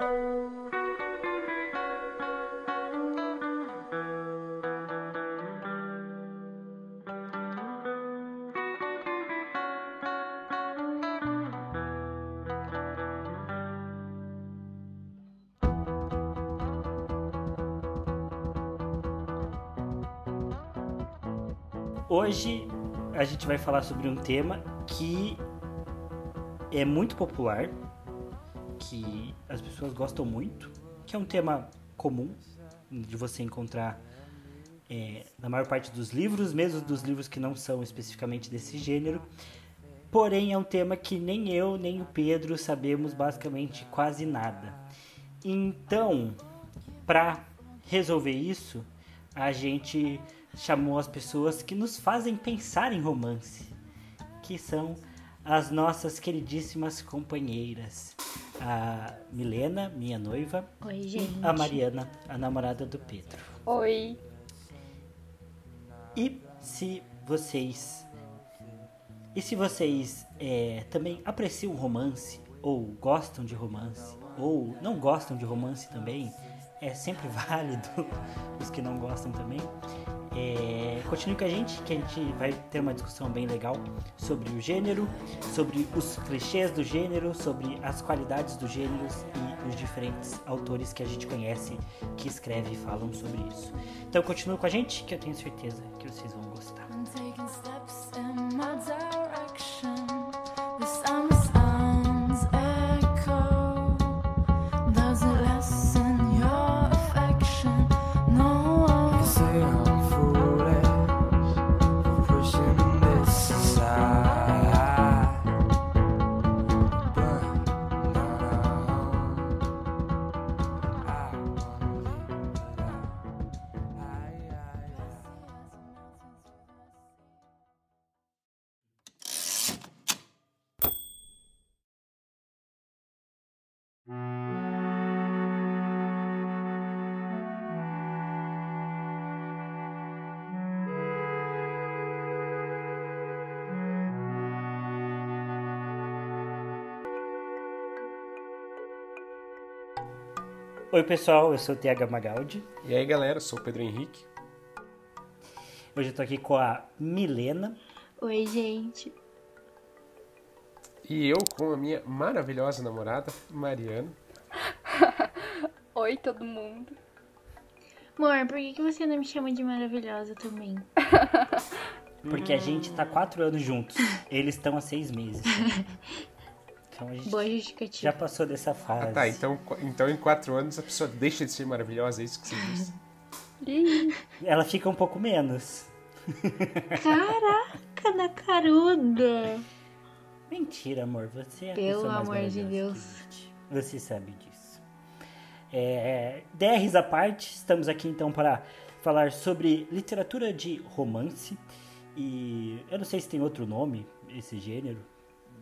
Hoje a gente vai falar sobre um tema que é muito popular, pessoas gostam muito, que é um tema comum de você encontrar é, na maior parte dos livros, mesmo dos livros que não são especificamente desse gênero. Porém, é um tema que nem eu nem o Pedro sabemos basicamente quase nada. Então, para resolver isso, a gente chamou as pessoas que nos fazem pensar em romance, que são as nossas queridíssimas companheiras. A Milena, minha noiva. Oi, gente. A Mariana, a namorada do Pedro. Oi. E se vocês. E se vocês é, também apreciam romance, ou gostam de romance, ou não gostam de romance também, é sempre válido os que não gostam também. É, continue com a gente, que a gente vai ter uma discussão bem legal sobre o gênero, sobre os clichês do gênero, sobre as qualidades dos gêneros e os diferentes autores que a gente conhece que escrevem e falam sobre isso. Então continue com a gente, que eu tenho certeza que vocês vão gostar. I'm Oi pessoal, eu sou o TH Magaldi. E aí galera, eu sou o Pedro Henrique. Hoje eu tô aqui com a Milena. Oi, gente. E eu com a minha maravilhosa namorada, Mariana. Oi, todo mundo. Amor, por que, que você não me chama de maravilhosa também? Porque a gente tá quatro anos juntos. Eles estão há seis meses. Então a gente Boa já justificativa. passou dessa fase. Ah tá, então, então em quatro anos a pessoa deixa de ser maravilhosa, é isso que você disse? Ih, Ela fica um pouco menos. Caraca, na caruda. Mentira, amor. Você é a Pelo pessoa mais amor de Deus. Você sabe disso. É, DRs à parte, estamos aqui então para falar sobre literatura de romance. E eu não sei se tem outro nome esse gênero,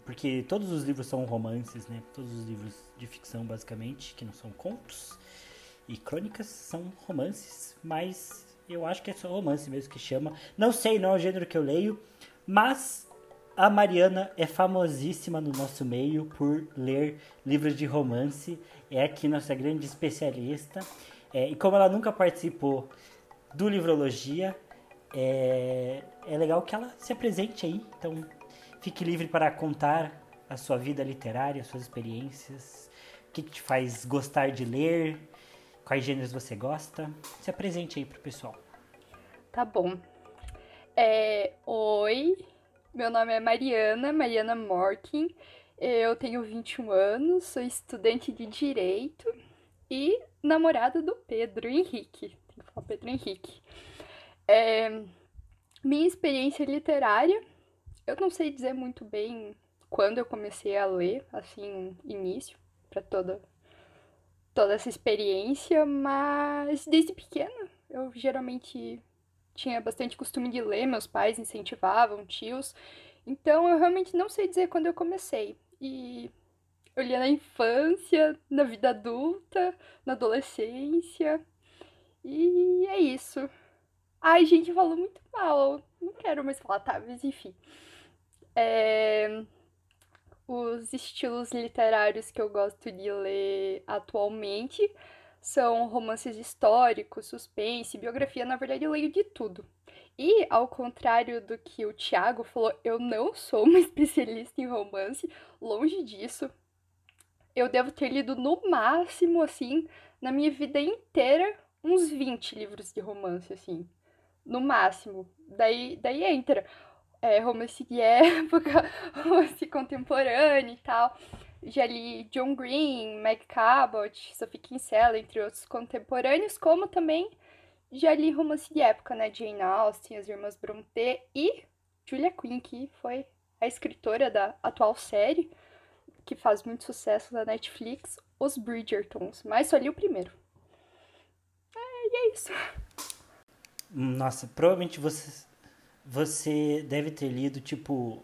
porque todos os livros são romances, né? Todos os livros de ficção, basicamente, que não são contos e crônicas, são romances, mas eu acho que é só romance mesmo que chama. Não sei, não é o gênero que eu leio, mas a Mariana é famosíssima no nosso meio por ler livros de romance. É aqui nossa grande especialista. É, e como ela nunca participou do Livrologia, é, é legal que ela se apresente aí. Então, fique livre para contar a sua vida literária, suas experiências, o que, que te faz gostar de ler, quais gêneros você gosta. Se apresente aí pro pessoal. tá bom. É, oi, meu nome é Mariana, Mariana Morkin. Eu tenho 21 anos, sou estudante de Direito e namorada do Pedro Henrique. Tem que falar Pedro Henrique. É, minha experiência literária, eu não sei dizer muito bem quando eu comecei a ler, assim, início para toda toda essa experiência, mas desde pequena eu geralmente tinha bastante costume de ler, meus pais incentivavam, tios. Então eu realmente não sei dizer quando eu comecei. E eu lia na infância, na vida adulta, na adolescência. E é isso. Ai, gente, falou muito mal. Não quero mais falar, tá? Mas enfim. É, os estilos literários que eu gosto de ler atualmente são romances históricos, suspense, biografia. Na verdade, eu leio de tudo. E, ao contrário do que o Thiago falou, eu não sou uma especialista em romance, longe disso. Eu devo ter lido no máximo, assim, na minha vida inteira, uns 20 livros de romance, assim. No máximo. Daí, daí entra é, romance de época, romance contemporâneo e tal. Já li John Green, Meg Cabot, Sophie Kinsella, entre outros contemporâneos, como também já li romance de época, né? Jane Austen, as Irmãs Brontë e Julia Quinn, que foi a escritora da atual série, que faz muito sucesso na Netflix, Os Bridgertons. Mas só li o primeiro. É, e é isso. Nossa, provavelmente você, você deve ter lido, tipo,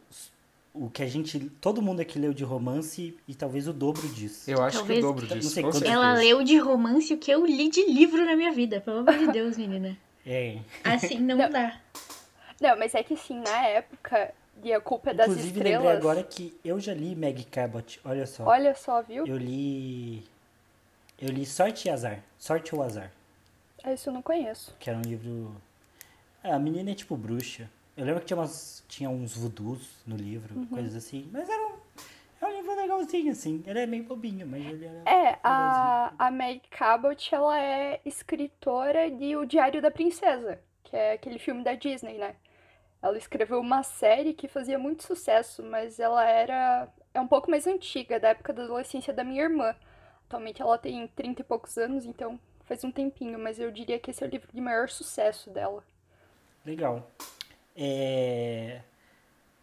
o que a gente. Todo mundo aqui leu de romance e talvez o dobro disso. Eu acho Talvez- que o dobro Não disso, sei com quanto-. Ela leu de romance o que eu li de livro na minha vida, pelo amor de Deus, menina. É. Assim não, Não. dá. Não, mas é que assim, na época de A Culpa é das Inclusive, lembrei Estrelas. agora que eu já li Meg Cabot. Olha só. Olha só, viu? Eu li. Eu li Sorte e Azar. Sorte ou Azar. Isso eu não conheço. Que era um livro. Ah, a menina é tipo bruxa. Eu lembro que tinha, umas, tinha uns voodoos no livro, Uhum. coisas assim. Mas era um, é um livro legalzinho, assim. Ele é meio bobinho, mas ele era. É, a, a Meg Cabot, ela é escritora de O Diário da Princesa, que é aquele filme da Disney, né? Ela escreveu uma série que fazia muito sucesso, mas ela era é um pouco mais antiga, da época da adolescência da minha irmã. Atualmente ela tem 30 e poucos anos, então faz um tempinho, mas eu diria que esse é o livro de maior sucesso dela. Legal. É...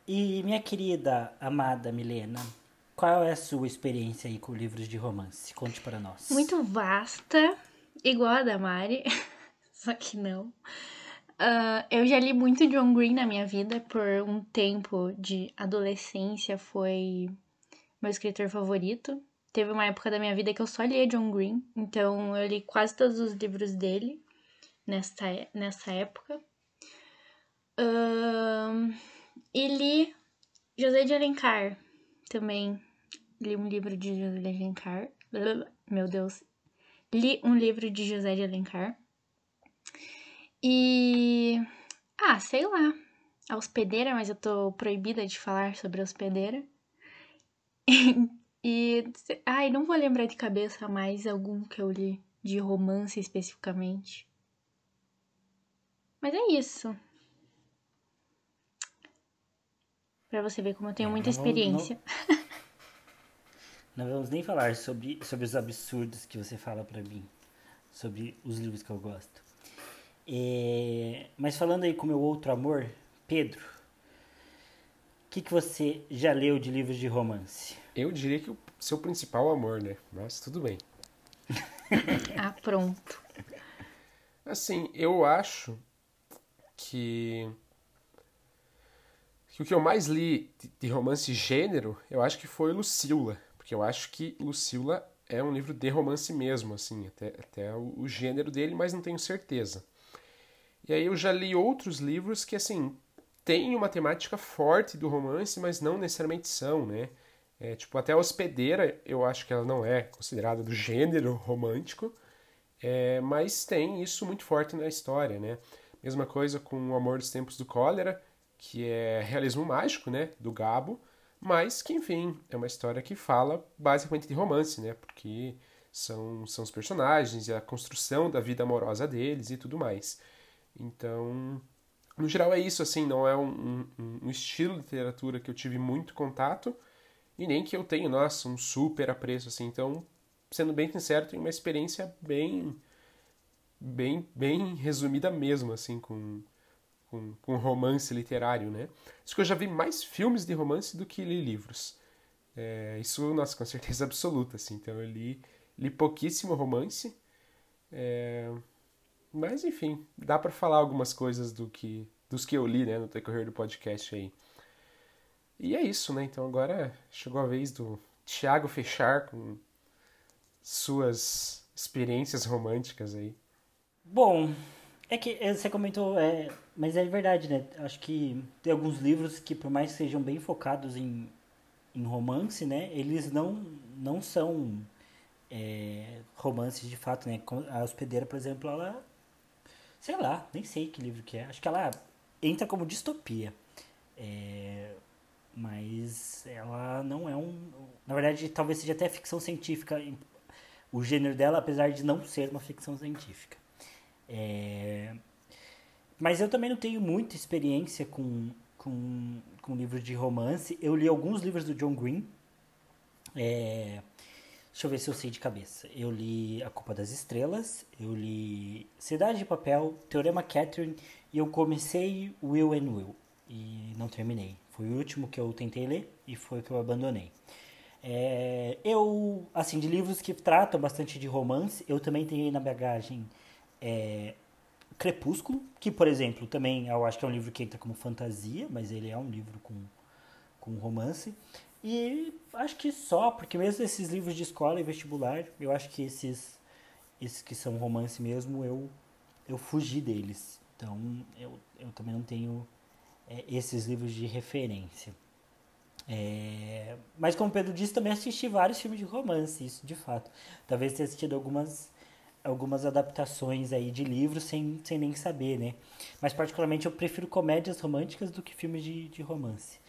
E minha querida, amada Milena, qual é a sua experiência aí com livros de romance? Conte para nós. Muito vasta, igual a da Mari, só que não. Ah, eu já li muito John Green na minha vida, por um tempo de adolescência foi meu escritor favorito. Teve uma época da minha vida que eu só lia John Green, então eu li quase todos os livros dele nessa, nessa época. Ahn, e li José de Alencar também. Li um livro de José de Alencar. Meu Deus. Li um livro de José de Alencar. E. Ah, sei lá. A hospedeira, mas eu tô proibida de falar sobre a hospedeira. e. Ai, não vou lembrar de cabeça mais algum que eu li de romance especificamente. Mas é isso. Pra você ver como eu tenho É, muita não vou- não- experiência. Não vamos nem falar sobre, sobre os absurdos que você fala pra mim. Sobre os livros que eu gosto. É, Mas falando aí com meu outro amor, Pedro. O que, que você já leu de livros de romance? Eu diria que o seu principal amor, né? Mas tudo bem. Ah, pronto. Assim, eu acho que, que o que eu mais li de, romance gênero, eu acho que foi Lucila. Porque eu acho que Lucila é um livro de romance mesmo, assim, até, até o, o gênero dele, mas não tenho certeza. E aí eu já li outros livros que, assim, têm uma temática forte do romance, mas não necessariamente são, né? É, tipo, até a Hospedeira, eu acho que ela não é considerada do gênero romântico, é, mas tem isso muito forte na história, né? Mesma coisa com O Amor dos Tempos do Cólera, que é realismo mágico, né? Do Gabo, mas que, enfim, é uma história que fala basicamente de romance, né? Porque são, são os personagens e a construção da vida amorosa deles e tudo mais. Então, no geral é isso, assim, não é um, um, um estilo de literatura que eu tive muito contato e nem que eu tenho, nossa, um super apreço, assim. Então, sendo bem sincero, tenho uma experiência bem, bem, bem resumida mesmo, assim, com, com, com romance literário, né? Acho que eu já vi mais filmes de romance do que li livros. É, isso, nossa, com certeza absoluta, assim. Então, eu li, li pouquíssimo romance. É, mas, enfim, dá pra falar algumas coisas do que, dos que eu li, né, no decorrer do podcast aí. E é isso, né? Então agora chegou a vez do Thiago fechar com suas experiências românticas aí. Bom, é que eh, você comentou, é, mas é verdade, né? Acho que tem alguns livros que, por mais que sejam bem focados em, em romance, né, eles não, não são é, romances de fato, né? A hospedeira, por exemplo, ela. Sei lá, nem sei que livro que é. Acho que ela entra como distopia. É, mas ela não é um. Na verdade, talvez seja até ficção científica. O gênero dela, apesar de não ser uma ficção científica. É, mas eu também não tenho muita experiência com, com, com livros de romance. Eu li alguns livros do John Green. É, deixa eu ver se eu sei de cabeça. Eu li A Culpa das Estrelas, eu li Cidade de Papel, Teorema Catherine e eu comecei Will and Will e não terminei. Foi o último que eu tentei ler e foi o que eu abandonei. É, eu, assim, de livros que tratam bastante de romance, eu também tenho na bagagem é, Crepúsculo, que, por exemplo, também eu acho que é um livro que entra como fantasia, mas ele é um livro com, com romance. E acho que só, porque mesmo esses livros de escola e vestibular, eu acho que esses, esses que são romance mesmo, eu, eu fugi deles. Então, eu, eu também não tenho é, esses livros de referência. É, mas como o Pedro disse, também assisti vários filmes de romance, isso de fato. Talvez tenha assistido algumas, algumas adaptações aí de livros sem, sem nem saber, né? Mas particularmente eu prefiro comédias românticas do que filmes de, de romance.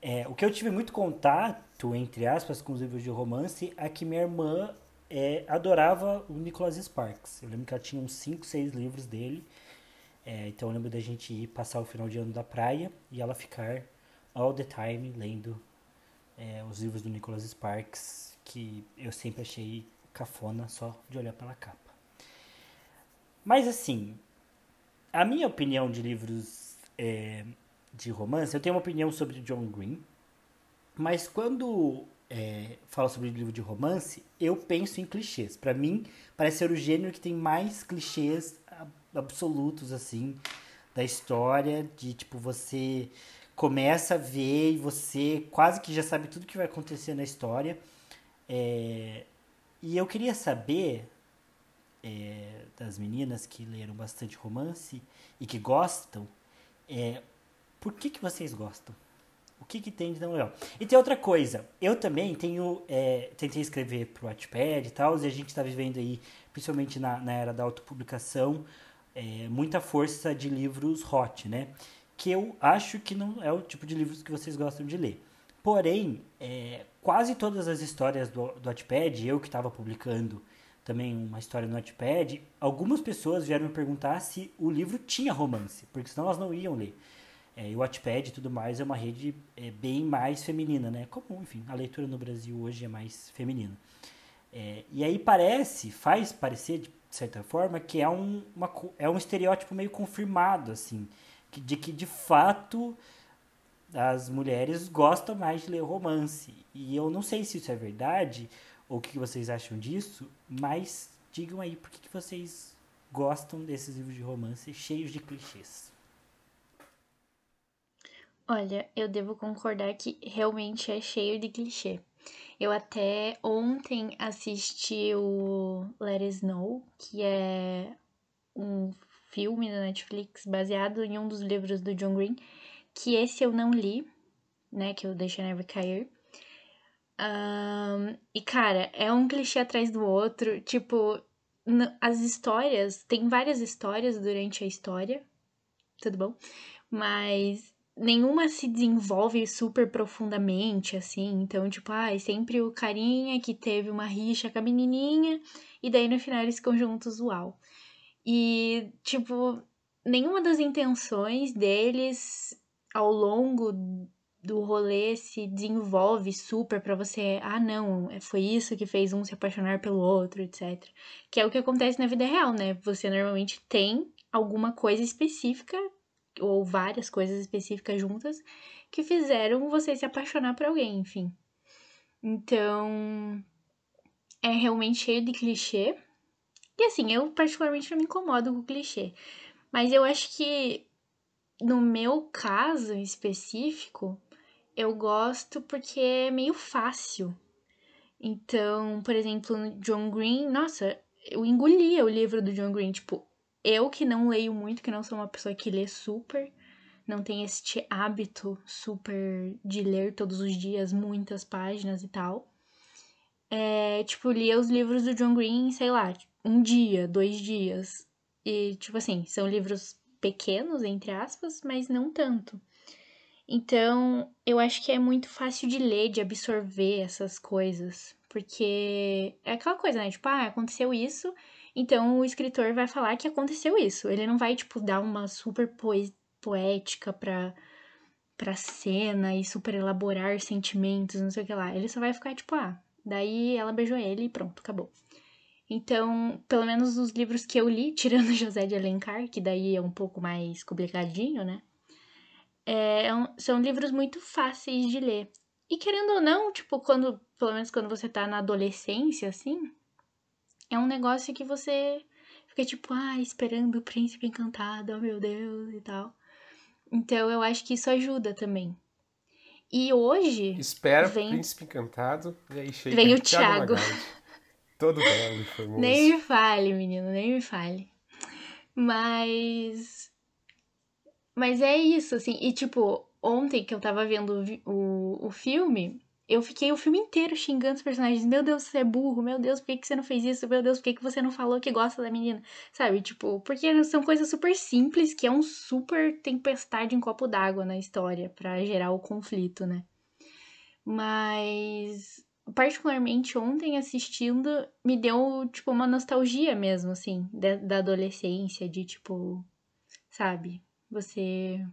É, o que eu tive muito contato, entre aspas, com os livros de romance é que minha irmã é, adorava o Nicholas Sparks. Eu lembro que ela tinha uns 5, 6 livros dele. É, então eu lembro da gente ir passar o final de ano da praia e ela ficar all the time lendo é, os livros do Nicholas Sparks, que eu sempre achei cafona só de olhar pela capa. Mas assim, a minha opinião de livros é, de romance, eu tenho uma opinião sobre John Green, mas quando é, falo sobre livro de romance, eu penso em clichês. Pra mim, parece ser o gênero que tem mais clichês ab- absolutos, assim, da história, de tipo, você começa a ver e você quase que já sabe tudo que vai acontecer na história. É, e eu queria saber é, das meninas que leram bastante romance e que gostam, é, por que, que vocês gostam? O que, que tem de tão legal? E tem outra coisa, eu também tenho, é, tentei escrever pro Wattpad e tal, e a gente está vivendo aí, principalmente na, na era da autopublicação, é, muita força de livros hot, né? Que eu acho que não é o tipo de livros que vocês gostam de ler. Porém, é, quase todas as histórias do, do Wattpad, eu que estava publicando também uma história no Wattpad, algumas pessoas vieram me perguntar se o livro tinha romance, porque senão elas não iam ler. É, e o Wattpad e tudo mais é uma rede é, bem mais feminina, né? Como, enfim, a leitura no Brasil hoje é mais feminina. É, e aí parece, faz parecer, de certa forma, que é um, uma é um estereótipo meio confirmado, assim, que- de que de fato as mulheres gostam mais de ler romance. E eu não sei se isso é verdade, ou o que vocês acham disso, mas digam aí por que vocês gostam desses livros de romance cheios de clichês. Olha, eu devo concordar que realmente é cheio de clichê. Eu até ontem assisti o Let It Snow, que é um filme da Netflix baseado em um dos livros do John Green, que esse eu não li, né, que é o Deixa a Neve Cair. Ahn, e, cara, é um clichê atrás do outro, tipo, as histórias, tem várias histórias durante a história, tudo bom? Mas nenhuma se desenvolve super profundamente, assim. Então, tipo, ah, é sempre o carinha que teve uma rixa com a menininha, e daí no final eles ficam juntos, uau. E, tipo, nenhuma das intenções deles ao longo do rolê se desenvolve super pra você, ah, não, é- foi isso que fez um se apaixonar pelo outro, etc. Que é o que acontece na vida real, né? Você normalmente tem alguma coisa específica ou várias coisas específicas juntas que fizeram você se apaixonar por alguém, enfim. Então, é realmente cheio de clichê. E assim, eu particularmente não me incomodo com o clichê. Mas eu acho que no meu caso específico, eu gosto porque é meio fácil. Então, por exemplo, John Green, nossa, eu engolia o livro do John Green. Tipo, eu que não leio muito, que não sou uma pessoa que lê super, não tem este hábito super de ler todos os dias muitas páginas e tal. É, tipo, lia os livros do John Green, sei lá, um dia, dois dias. E, tipo assim, são livros pequenos, entre aspas, mas não tanto. Então, eu acho que é muito fácil de ler, de absorver essas coisas. Porque é aquela coisa, né? Tipo, ah, aconteceu isso, então o escritor vai falar que aconteceu isso. Ele não vai, tipo, dar uma super poética pra, pra cena e super elaborar sentimentos, não sei o que lá. Ele só vai ficar, tipo, ah, daí ela beijou ele e pronto, acabou. Então, pelo menos os livros que eu li, tirando José de Alencar, que daí é um pouco mais complicadinho, né? É, é são livros muito fáceis de ler. E querendo ou não, tipo, quando, pelo menos quando você tá na adolescência, assim, é um negócio que você fica tipo, ah, esperando o príncipe encantado, oh meu Deus, e tal. Então eu acho que isso ajuda também. E hoje, Espera Vem- Príncipe Encantado e aí chega Vem o Thiago. Magaldi. Todo belo e formoso. nem me fale, menino, nem me fale. Mas. Mas é isso, assim. E tipo, ontem que eu tava vendo o, o, filme, eu fiquei o filme inteiro xingando os personagens. Meu Deus, você é burro. Meu Deus, por que, que você não fez isso? Meu Deus, por que, que você não falou que gosta da menina? Sabe? Tipo, porque são coisas super simples que é um super tempestade em copo d'água na história pra gerar o conflito, né? Mas particularmente ontem assistindo, me deu, tipo, uma nostalgia mesmo, assim, da adolescência, de, tipo, sabe? Você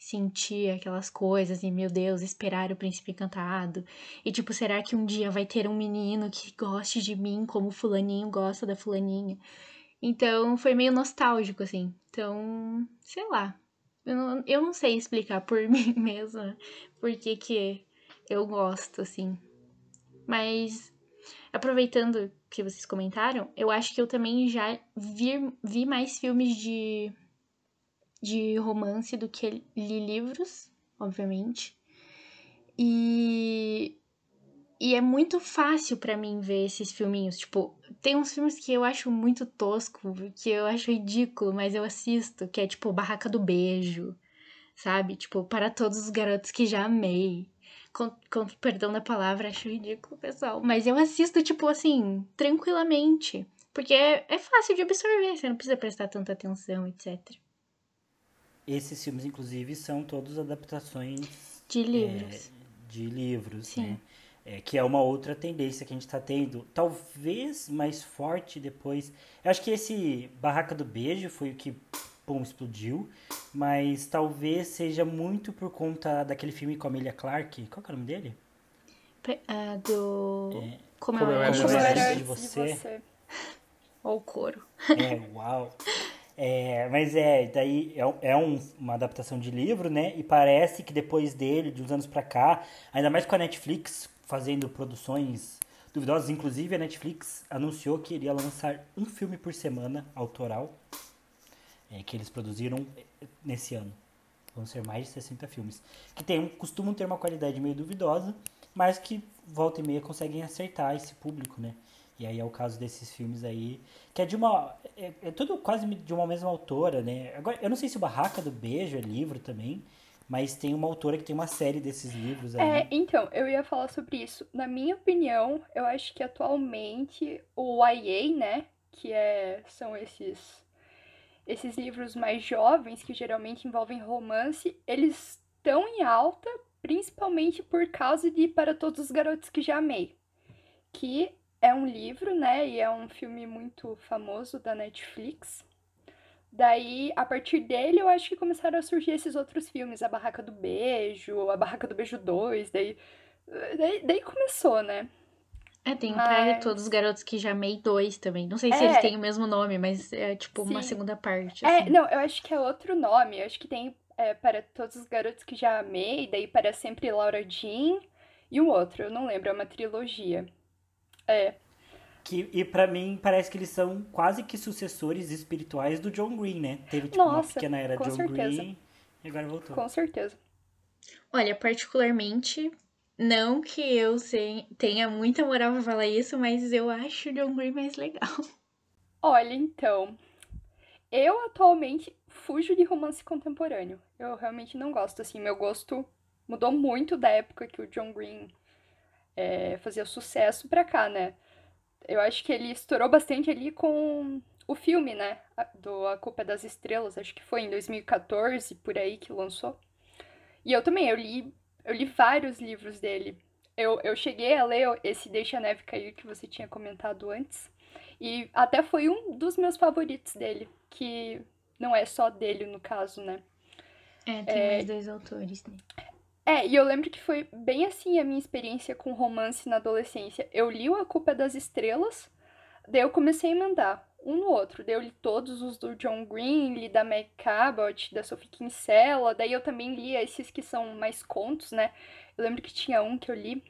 sentir aquelas coisas e, meu Deus, esperar o príncipe encantado. E, tipo, será que um dia vai ter um menino que goste de mim como fulaninho gosta da fulaninha? Então, foi meio nostálgico, assim. Então, sei lá. Eu não, eu não sei explicar por mim mesma por que que eu gosto, assim. Mas, aproveitando que vocês comentaram, eu acho que eu também já vi, vi mais filmes de, de romance do que li livros, obviamente. E, e é muito fácil pra mim ver esses filminhos. Tipo, tem uns filmes que eu acho muito tosco, que eu acho ridículo, mas eu assisto, que é tipo Barraca do Beijo, sabe? Tipo, para todos os garotos que já amei. Com, com perdão da palavra, acho ridículo, pessoal. Mas eu assisto, tipo, assim, tranquilamente. Porque é, é fácil de absorver, você não precisa prestar tanta atenção, etc. Esses filmes, inclusive, são todos adaptações De livros. de livros, Sim. né? É, que é uma outra tendência que a gente está tendo, talvez mais forte depois. Eu acho que esse Barraca do Beijo foi o que pum, explodiu, mas talvez seja muito por conta daquele filme com a Amelia Clark. Qual que é o nome dele? Pe- ah, do. É. Como, Como eu era antes de de você. Ou coro. É, uau. É, mas é, daí é, é um- uma adaptação de livro, né? E parece que depois dele, de uns anos pra cá, ainda mais com a Netflix fazendo produções duvidosas, inclusive a Netflix anunciou que iria lançar um filme por semana autoral, é, que eles produziram nesse ano. Vão ser mais de 60 filmes. Que tem, um- costumam ter uma qualidade meio duvidosa, mas que volta e meia conseguem acertar esse público, né? E aí é o caso desses filmes aí, que é de uma. É, é tudo quase de uma mesma autora, né? Agora, eu não sei se o Barraca do Beijo é livro também, mas tem uma autora que tem uma série desses livros aí. É, então, eu ia falar sobre isso. Na minha opinião, eu acho que atualmente o YA, né, que é, são esses esses livros mais jovens que geralmente envolvem romance, eles estão em alta, principalmente por causa de Para Todos os Garotos que Já Amei, que é um livro, né, e é um filme muito famoso da Netflix. Daí, a partir dele, eu acho que começaram a surgir esses outros filmes, A Barraca do Beijo, A Barraca do Beijo 2, daí, daí, daí começou, né? É, tem o Mas- de Todos os Garotos que já amei dois também. Não sei se É. eles têm o mesmo nome, mas é tipo uma Sim. segunda parte. É, assim. não, eu acho que é outro nome, eu acho que tem é, Para Todos os Garotos que Já Amei, daí Para Sempre Laura Jean, e um outro, eu não lembro, é uma trilogia. É, Que, e pra mim parece que eles são quase que sucessores espirituais do John Green, né? Teve tipo uma Nossa, pequena era com John certeza. Green e agora voltou. com certeza. Olha, particularmente, não que eu tenha muita moral pra falar isso, mas eu acho o John Green mais legal. Olha, então, eu atualmente fujo de romance contemporâneo. Eu realmente não gosto, assim, meu gosto mudou muito da época que o John Green é, fazia sucesso pra cá, né? Eu acho que ele estourou bastante ali com o filme, né? a- Do A Culpa é das Estrelas, acho que foi em 2014, por aí que lançou. E eu também, eu li, eu li vários livros dele. Eu, eu cheguei a ler esse Deixa a Neve Cair que você tinha comentado antes. E até foi um dos meus favoritos dele, que não é só dele no caso, né? É, tem mais dois autores, né? É, e eu lembro que foi bem assim a minha experiência com romance na adolescência. Eu li o A Culpa é das Estrelas, daí eu comecei a emendar um no outro. Daí eu li todos os do John Green, li da Meg Cabot, da Sophie Kinsella, daí eu também li esses que são mais contos, né? Eu lembro que tinha um que eu li,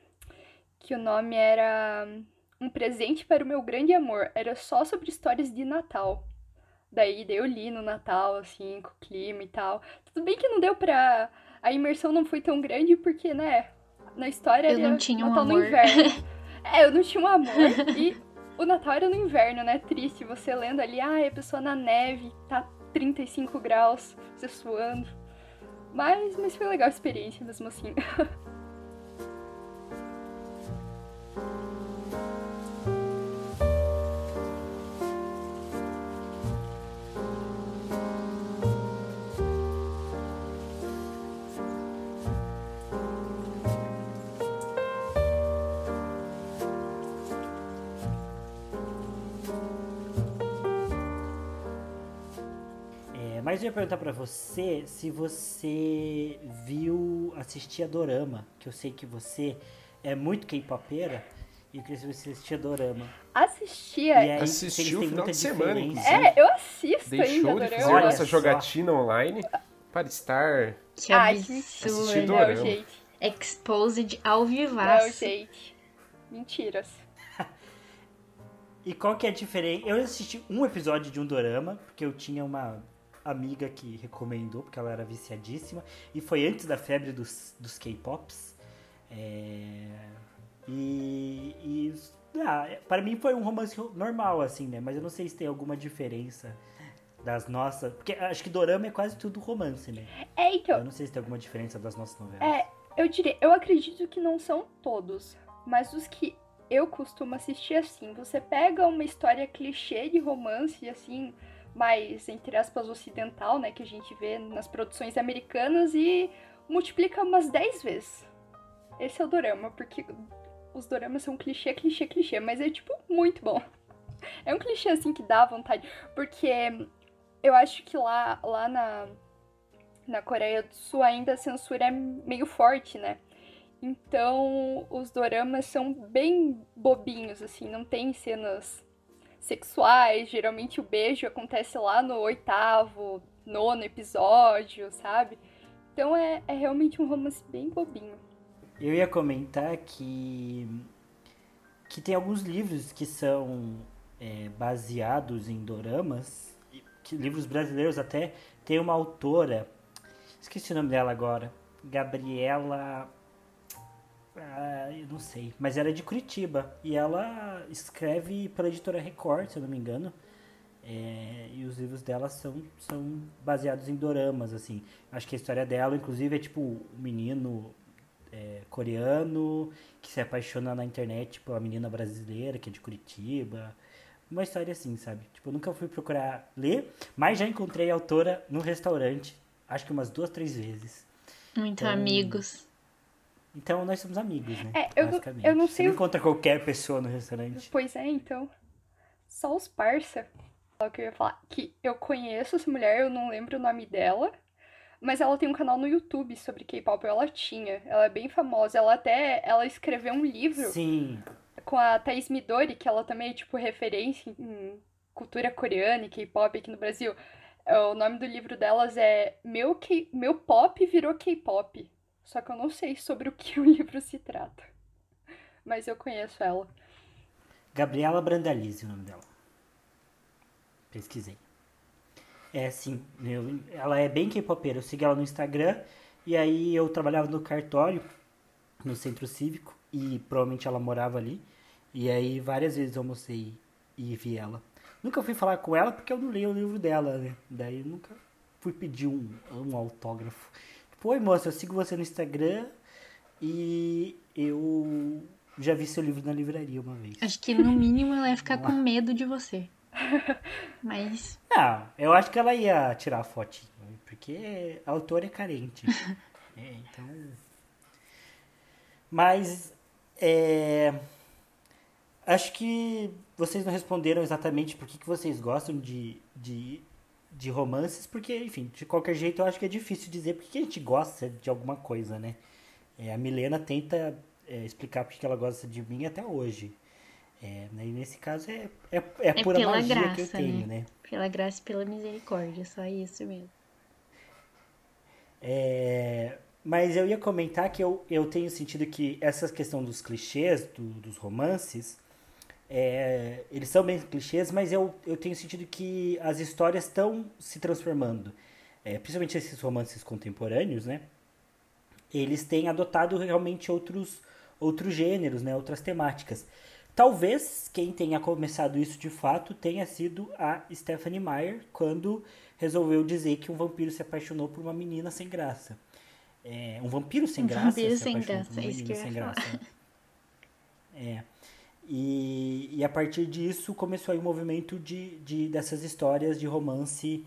que o nome era Um Presente para o Meu Grande Amor. Era só sobre histórias de Natal. Daí, daí eu li no Natal, assim, com o clima e tal. Tudo bem que não deu pra. A imersão não foi tão grande, porque, né? Na história Eu não tinha um Natal no amor. inverno. é, eu não tinha um amor. E o Natal era no inverno, né? Triste. Você lendo ali, ai, a pessoa na neve, tá 35 graus, você suando. Mas, mas foi legal a experiência mesmo assim. mas eu ia perguntar pra você se você viu, assistia Dorama, que eu sei que você é muito K-popeira, e eu queria saber se você assistia Dorama. Assistia. E aí, Assistiu o final de semana, inclusive. É, eu assisto Deixou ainda, de Dorama. fazer Olha nossa jogatina online para estar. Que Ai, que absurdo. Dorama. Não, gente. Exposed ao Não, vivaço. gente. Mentiras. E qual que é a diferença? Eu assisti um episódio de um dorama, porque eu tinha uma amiga que recomendou, porque ela era viciadíssima, e foi antes da febre dos, dos K-Pops. É, E, e ah, para mim foi um romance normal, assim, né? Mas eu não sei se tem alguma diferença das nossas. Porque acho que dorama é quase tudo romance, né? É, então, Eu não sei se tem alguma diferença das nossas novelas. É, eu diria, eu acredito que não são todos, mas os que eu costumo assistir assim, você pega uma história clichê de romance, assim, mais, entre aspas, ocidental, né, que a gente vê nas produções americanas e multiplica umas 10 vezes. Esse é o dorama, porque os doramas são clichê, clichê, clichê, mas é, tipo, muito bom. É um clichê, assim, que dá vontade, porque eu acho que lá, lá na, na Coreia do Sul ainda a censura é meio forte, né? Então, os doramas são bem bobinhos, assim, não tem cenas sexuais. Geralmente o beijo acontece lá no oitavo, nono episódio, sabe? Então é, é realmente um romance bem bobinho. Eu ia comentar que que tem alguns livros que são é, baseados em doramas, que livros brasileiros até. Tem uma autora, esqueci o nome dela agora, Gabriela. Ah, eu não sei, mas ela é de Curitiba e ela escreve pela editora Record, se eu não me engano. É, e os livros dela são, são baseados em doramas, assim. Acho que a história dela, inclusive, é tipo um menino é, coreano que se apaixona na internet pela menina brasileira que é de Curitiba. Uma história assim, sabe? Tipo, eu nunca fui procurar ler, mas já encontrei a autora no restaurante, acho que umas duas, três vezes. Muito Então, amigos. Então nós somos amigos, né? É, eu não- Basicamente. eu não Você sei não o- encontra qualquer pessoa no restaurante. Pois é, então. Só os parça. Só que eu ia falar que eu conheço essa mulher, eu não lembro o nome dela. Mas ela tem um canal no YouTube sobre K-pop, ela tinha. Ela é bem famosa. Ela até ela escreveu um livro Sim, com a Thaís Midori, que ela também é tipo referência em cultura coreana e K-pop aqui no Brasil. É, O nome do livro delas é Meu, K... Meu Pop Virou K-Pop. Só que eu não sei sobre o que o livro se trata. Mas eu conheço ela. Gabriela Brandalize é o nome dela. Pesquisei. É, sim. eu- ela é bem K-popera. Eu segui ela no Instagram. E aí eu trabalhava no cartório, no centro cívico. E provavelmente ela morava ali. E aí várias vezes eu almocei e vi ela. Nunca fui falar com ela porque eu não li o livro dela, né? Daí nunca fui pedir um, um autógrafo. Oi moça, eu sigo você no Instagram e eu já vi seu livro na livraria uma vez. Acho que no mínimo ela ia ficar com medo de você. Mas Ah, eu acho que ela ia tirar a fotinho, porque a autora é carente. É, então. Mas é, acho que vocês não responderam exatamente por que, que vocês gostam de, de, de romances, porque, enfim, de qualquer jeito eu acho que é difícil dizer por que que a gente gosta de alguma coisa, né? É, a Milena tenta é, explicar por que que ela gosta de mim até hoje. É, né, e nesse caso é, é, é é pura pela magia que eu graça, tenho, né? né? Pela graça e pela misericórdia, só isso mesmo. É, mas eu ia comentar que eu, eu tenho sentido que essa questão dos clichês, do- dos romances, é, eles são bem clichês, mas eu, eu tenho sentido que as histórias estão se transformando. É, principalmente esses romances contemporâneos, né? Eles têm adotado realmente outros, outros gêneros, né? Outras temáticas. Talvez quem tenha começado isso de fato tenha sido a Stephanie Meyer, quando resolveu dizer que um vampiro se apaixonou por uma menina sem graça. É, um vampiro sem Um graça vampiro se sem graça, por uma é isso que eu sem ia graça. É. E, e a partir disso começou aí um movimento de, de dessas histórias de romance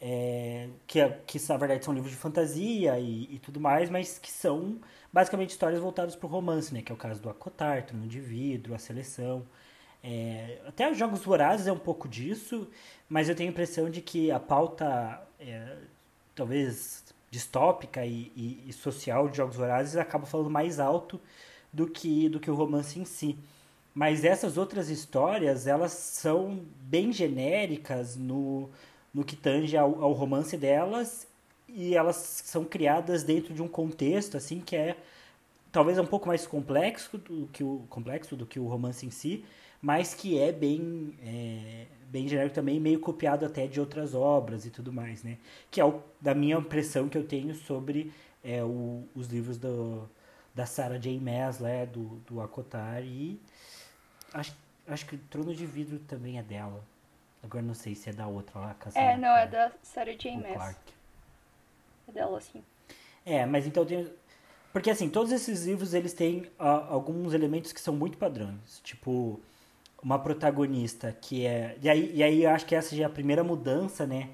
é, que, que na verdade são livros de fantasia e, e tudo mais, mas que são basicamente histórias voltadas para o romance, né? Que é o caso do Acotar, Trono de Vidro, A Seleção. É, até os Jogos Vorazes é um pouco disso, mas eu tenho a impressão de que a pauta, é, talvez distópica e, e- e social de Jogos Vorazes acaba falando mais alto do que, do que o romance em si. Mas essas outras histórias, elas são bem genéricas no, no que tange ao, ao romance delas e elas são criadas dentro de um contexto assim que é talvez um pouco mais complexo do que o complexo do que o romance em si, mas que é bem é, bem genérico também, meio copiado até de outras obras e tudo mais, né? Que é o, da minha impressão que eu tenho sobre é, o, os livros do, da Sarah J. Maas, né, do, do Akotar e acho, acho que Trono de Vidro também é dela. Agora não sei se é da outra lá, Cassandra É, não, é da Sarah J. Maas. É dela, sim. É, mas então tem. Porque assim, todos esses livros eles têm ah, alguns elementos que são muito padrões. Tipo, uma protagonista que é. E aí, e aí eu acho que essa já é a primeira mudança, né?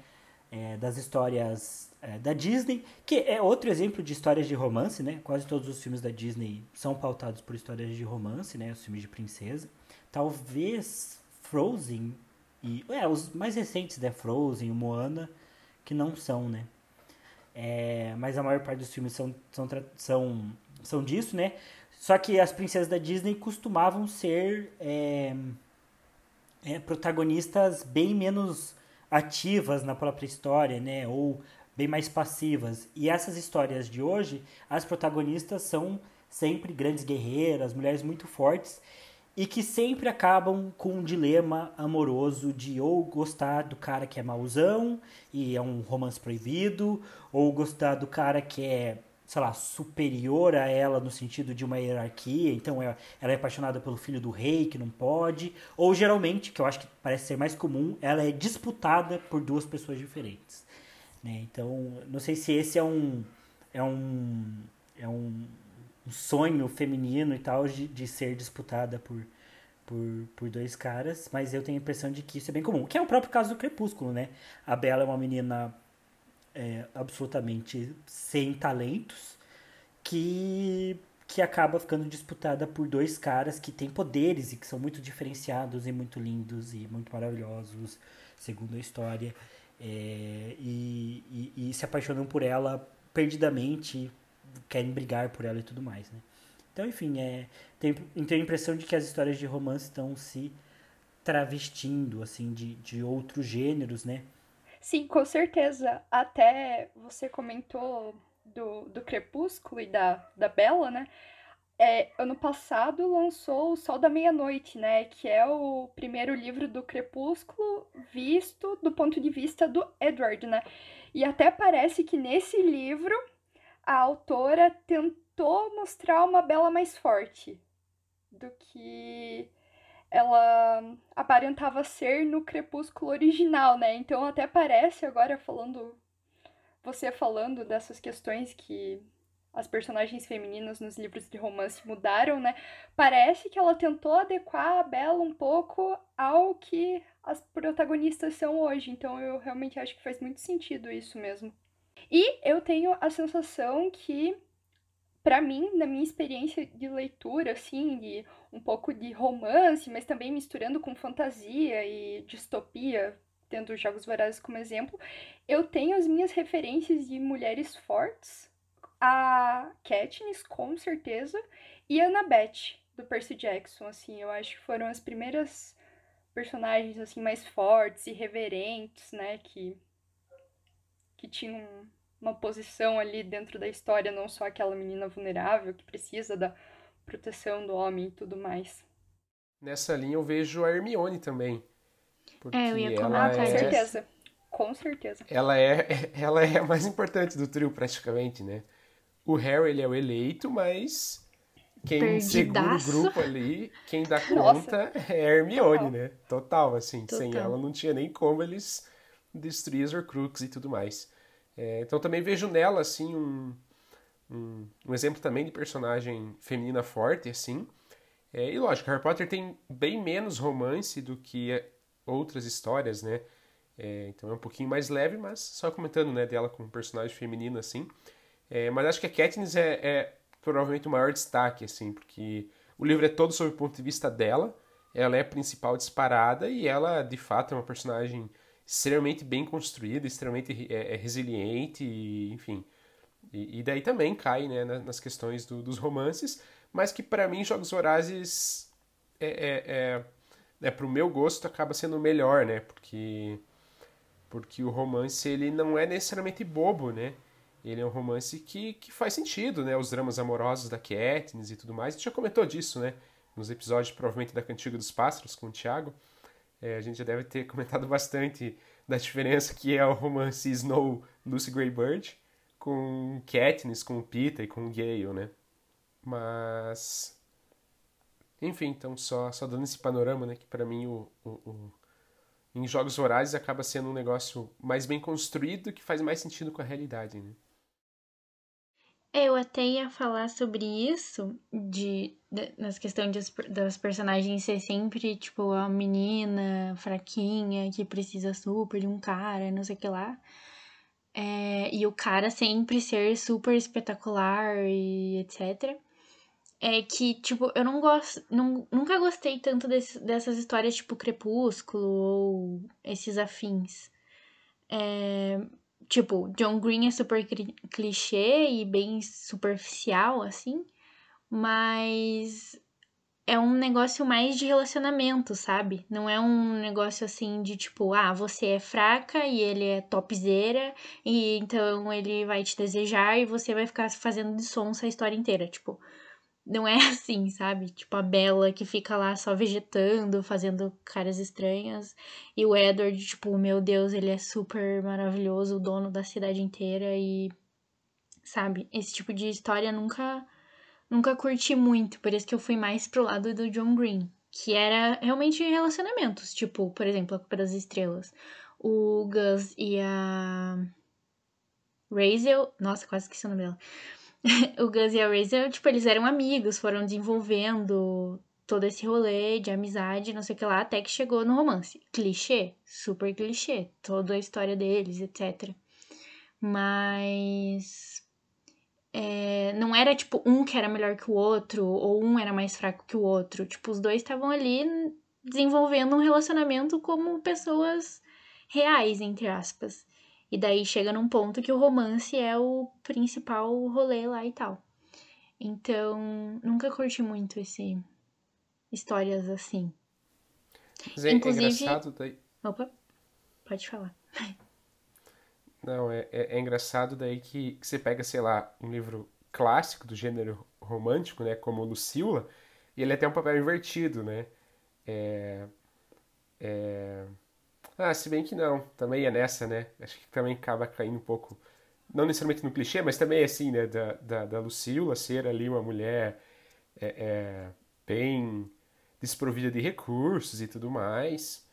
é, das histórias é, da Disney, que é outro exemplo de histórias de romance, né? Quase todos os filmes da Disney são pautados por histórias de romance, né? Os filmes de princesa. Talvez Frozen e. É, os mais recentes, né? Frozen, Moana, que não são, né? É, mas a maior parte dos filmes são, são, são, são disso, né? Só que as princesas da Disney costumavam ser é, é, protagonistas bem menos ativas na própria história, né? Ou bem mais passivas. E essas histórias de hoje, as protagonistas são sempre grandes guerreiras, mulheres muito fortes e que sempre acabam com um dilema amoroso de ou gostar do cara que é mauzão e é um romance proibido, ou gostar do cara que é, sei lá, superior a ela no sentido de uma hierarquia, então é- ela é apaixonada pelo filho do rei que não pode, ou geralmente, que eu acho que parece ser mais comum, ela é disputada por duas pessoas diferentes. Né? Então, não sei se esse é um é um é um, um sonho feminino e tal de, de ser disputada por, por, por dois caras, mas eu tenho a impressão de que isso é bem comum. Que é o próprio caso do Crepúsculo, né? A Bella é uma menina é, absolutamente sem talentos que que acaba ficando disputada por dois caras que têm poderes e que são muito diferenciados e muito lindos e muito maravilhosos, segundo a história, é, e, e, e se apaixonam por ela perdidamente, querem brigar por ela e tudo mais, né? Então, enfim, é, tenho, tenho a impressão de que as histórias de romance estão se travestindo, assim, de, de outros gêneros, né? Sim, com certeza. Até você comentou do, do Crepúsculo e da, da Bella, né? É, ano passado lançou O Sol da Meia-Noite, né? Que é o primeiro livro do Crepúsculo visto do ponto de vista do Edward, né? E até parece que nesse livro a autora tentou mostrar uma Bella mais forte do que ela aparentava ser no Crepúsculo original, né? Então até parece, agora falando você falando dessas questões que as personagens femininas nos livros de romance mudaram, né? Parece que ela tentou adequar a Bella um pouco ao que as protagonistas são hoje. Então eu realmente acho que faz muito sentido isso mesmo. E eu tenho a sensação que, pra mim, na minha experiência de leitura, assim, de um pouco de romance, mas também misturando com fantasia e distopia, tendo os Jogos Vorazes como exemplo, eu tenho as minhas referências de mulheres fortes, a Katniss, com certeza, e a Annabeth, do Percy Jackson, assim, eu acho que foram as primeiras personagens, assim, mais fortes e reverentes, né, que, que tinham uma posição ali dentro da história, não só aquela menina vulnerável que precisa da proteção do homem e tudo mais. Nessa linha eu vejo a Hermione também. Porque É, eu ia ela comentar Com é, certeza. Com certeza. ela é ela é a mais importante do trio praticamente, né? O Harry ele é o eleito, mas quem segura o grupo ali, quem dá Nossa. conta é a Hermione, Total. né? Total, assim, sem Total. ela não tinha nem como eles destruir os Horcruxes e tudo mais. É, então também vejo nela assim um, um, um exemplo também de personagem feminina forte, assim. É, e lógico, Harry Potter tem bem menos romance do que outras histórias, né? É, então é um pouquinho mais leve, mas só comentando, né, dela como personagem feminino, assim. É, mas acho que a Katniss é, é provavelmente o maior destaque, assim, porque o livro é todo sob o ponto de vista dela, ela é a principal disparada e ela, de fato, é uma personagem extremamente bem construída, extremamente é, é resiliente, e, enfim. E, e daí também cai, né, na- nas questões do- dos romances, mas que para mim Jogos Vorazes é, é, é, é pro meu gosto acaba sendo melhor, né? Porque porque o romance ele não é necessariamente bobo, né? Ele é um romance que, que faz sentido, né? Os dramas amorosos da Katniss e tudo mais. A gente já comentou disso, né? Nos episódios, provavelmente, da Cantiga dos Pássaros com o Thiago. É, a gente já deve ter comentado bastante da diferença que é o romance Snow Lucy Greybird com Katniss, com Pita e com Gale, né? Mas... Enfim, então só, só dando esse panorama, né? Que pra mim o, o, o- em Jogos Vorazes acaba sendo um negócio mais bem construído que faz mais sentido com a realidade, né? Eu até ia falar sobre isso, de, de- nas questões das, das personagens ser sempre, tipo, a menina fraquinha que precisa super de um cara, não sei o que lá. É, e o cara sempre ser super espetacular e etc. É que, tipo, eu não gosto. Não, nunca gostei tanto desse- dessas histórias, tipo, Crepúsculo ou esses afins. É, tipo, John Green é super clichê e bem superficial, assim, mas é um negócio mais de relacionamento, sabe? Não é um negócio assim de tipo, ah, você é fraca e ele é topzera, e então ele vai te desejar e você vai ficar fazendo de sonsa a história inteira. Tipo, não é assim, sabe? Tipo, a Bella que fica lá só vegetando, fazendo caras estranhas. E o Edward, tipo, meu Deus, ele é super maravilhoso, o dono da cidade inteira e. Sabe? Esse tipo de história nunca. Nunca curti muito. Por isso que eu fui mais pro lado do John Green. Que era realmente relacionamentos. Tipo, por exemplo, a Culpa das Estrelas. O Gus e a. Razel. Nossa, quase esqueci o nome dela. o Gus e a Razel, tipo, eles eram amigos, foram desenvolvendo todo esse rolê de amizade, não sei o que lá, até que chegou no romance. Clichê, super clichê, toda a história deles, etc. Mas é, não era tipo um que era melhor que o outro, ou um era mais fraco que o outro. Tipo, os dois estavam ali desenvolvendo um relacionamento como pessoas reais, entre aspas. E daí chega num ponto que o romance é o principal rolê lá e tal. Então, nunca curti muito esse histórias assim. Mas é, é Inclusive- engraçado daí. Opa, pode falar. Não, é, é, é engraçado daí que, que você pega, sei lá, um livro clássico do gênero romântico, né? Como Lucila, e ele tem um papel invertido, né? É, é... Ah, se bem que não, também é nessa, né? Acho que também acaba caindo um pouco, não necessariamente no clichê, mas também é assim, né? Da, da, da Lucila ser ali uma mulher é, é, bem desprovida de recursos e tudo mais.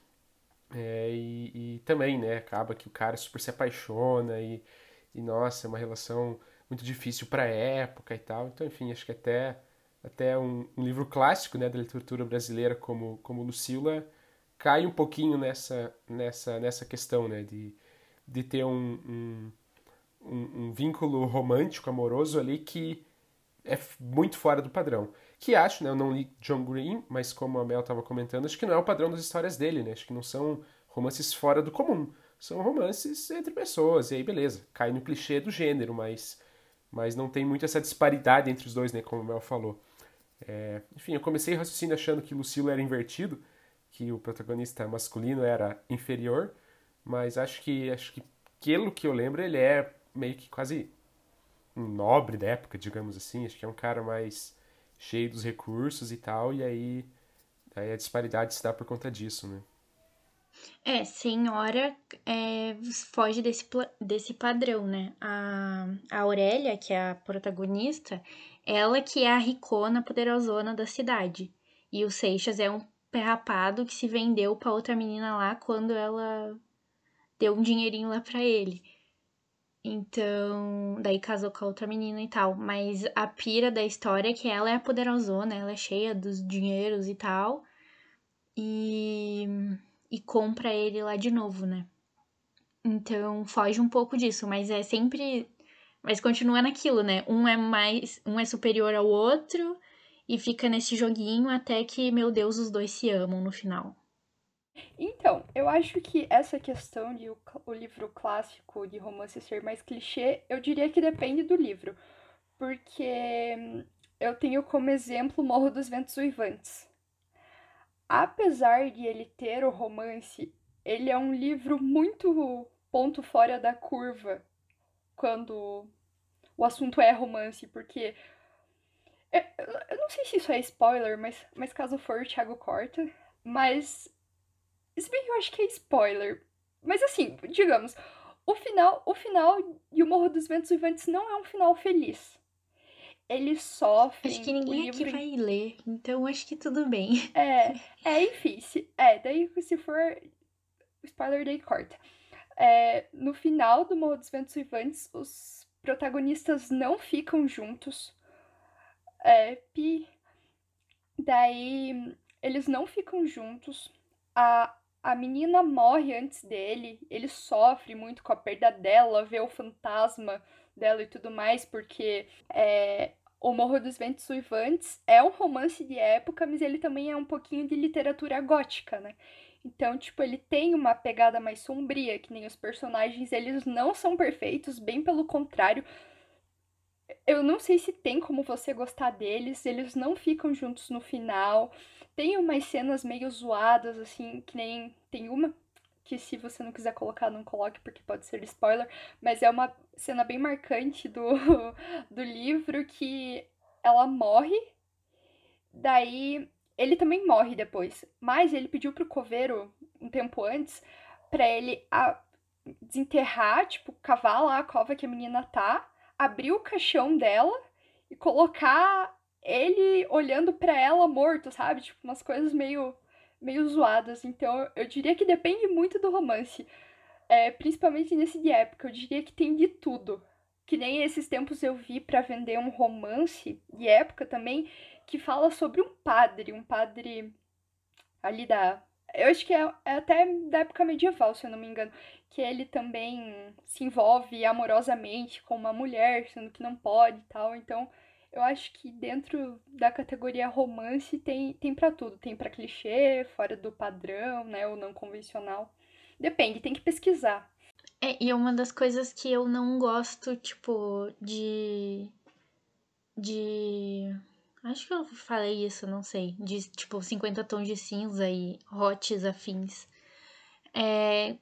É, e, e também, né, acaba que o cara super se apaixona e, e nossa, é uma relação muito difícil para a época e tal. Então, enfim, acho que até até um, um livro clássico, né, da literatura brasileira como como Lucila cai um pouquinho nessa nessa nessa questão, né, de de ter um, um, um, vínculo romântico, amoroso ali que é muito fora do padrão. Que acho, né? Eu não li John Green, mas como a Mel estava comentando, acho que não é o padrão das histórias dele, né? Acho que não são romances fora do comum. São romances entre pessoas, e aí beleza, cai no clichê do gênero, mas, mas não tem muito essa disparidade entre os dois, né? Como a Mel falou. É, enfim, eu comecei o raciocínio achando que Lucilo era invertido, que o protagonista masculino era inferior, mas acho que acho que pelo que eu lembro ele é meio que quase um nobre da época, digamos assim. Acho que é um cara mais cheio dos recursos e tal, e aí, aí a disparidade se dá por conta disso, né? É, senhora é, foge desse, desse padrão, né? A, a Aurélia, que é a protagonista, ela que é a ricona poderosona da cidade. E o Seixas é um perrapado que se vendeu pra outra menina lá quando ela deu um dinheirinho lá pra ele. Então, daí casou com a outra menina e tal. Mas a pira da história é que ela é a poderosona, ela é cheia dos dinheiros e tal. E e compra ele lá de novo, né? Então foge um pouco disso, mas é sempre. Mas continua naquilo, né? Um é mais. Um é superior ao outro e fica nesse joguinho até que, meu Deus, os dois se amam no final. Então, eu acho que essa questão de o, o livro clássico de romance ser mais clichê, eu diria que depende do livro. Porque hum, eu tenho como exemplo Morro dos Ventos Uivantes. Apesar de ele ter o romance, ele é um livro muito ponto fora da curva quando o assunto é romance, porque eu, não sei se isso é spoiler, mas, mas caso for, o Thiago corta. Mas se bem que eu acho que é spoiler. Mas assim, digamos, o final, o final de O Morro dos Ventos Uivantes não é um final feliz. Eles sofrem. Acho que ninguém aqui livro vai ler, então acho que tudo bem. É, é, enfim, se, é, daí se for spoiler, daí corta. É, no final do Morro dos Ventos Uivantes, os protagonistas não ficam juntos. É, pi. Daí, eles não ficam juntos. A, a menina morre antes dele. Ele sofre muito com a perda dela, vê o fantasma dela e tudo mais, porque é, o Morro dos Ventos Uivantes é um romance de época, mas ele também é um pouquinho de literatura gótica, né? Então, tipo, ele tem uma pegada mais sombria, que nem os personagens, eles não são perfeitos, bem pelo contrário. Eu não sei se tem como você gostar deles, eles não ficam juntos no final. Tem umas cenas meio zoadas, assim, que nem. Tem uma que, se você não quiser colocar, não coloque, porque pode ser spoiler, mas é uma cena bem marcante do, do livro que ela morre, daí ele também morre depois, mas ele pediu pro coveiro um tempo antes pra ele a- desenterrar, tipo, cavar lá a cova que a menina tá, abrir o caixão dela e colocar ele olhando pra ela morto, sabe? Tipo, umas coisas meio meio zoadas. Então, eu diria que depende muito do romance. É, principalmente nesse de época, eu diria que tem de tudo. Que nem esses tempos eu vi pra vender um romance de época também que fala sobre um padre, um padre ali da. Eu acho que é, é até da época medieval, se eu não me engano. Que ele também se envolve amorosamente com uma mulher, sendo que não pode e tal. Então, eu acho que dentro da categoria romance tem, tem para tudo. Tem pra clichê, fora do padrão, né? Ou não convencional. Depende, tem que pesquisar. É, e uma das coisas que eu não gosto, tipo, de. De. Acho que eu falei isso, não sei. De, tipo, 50 tons de cinza e hotes afins. É.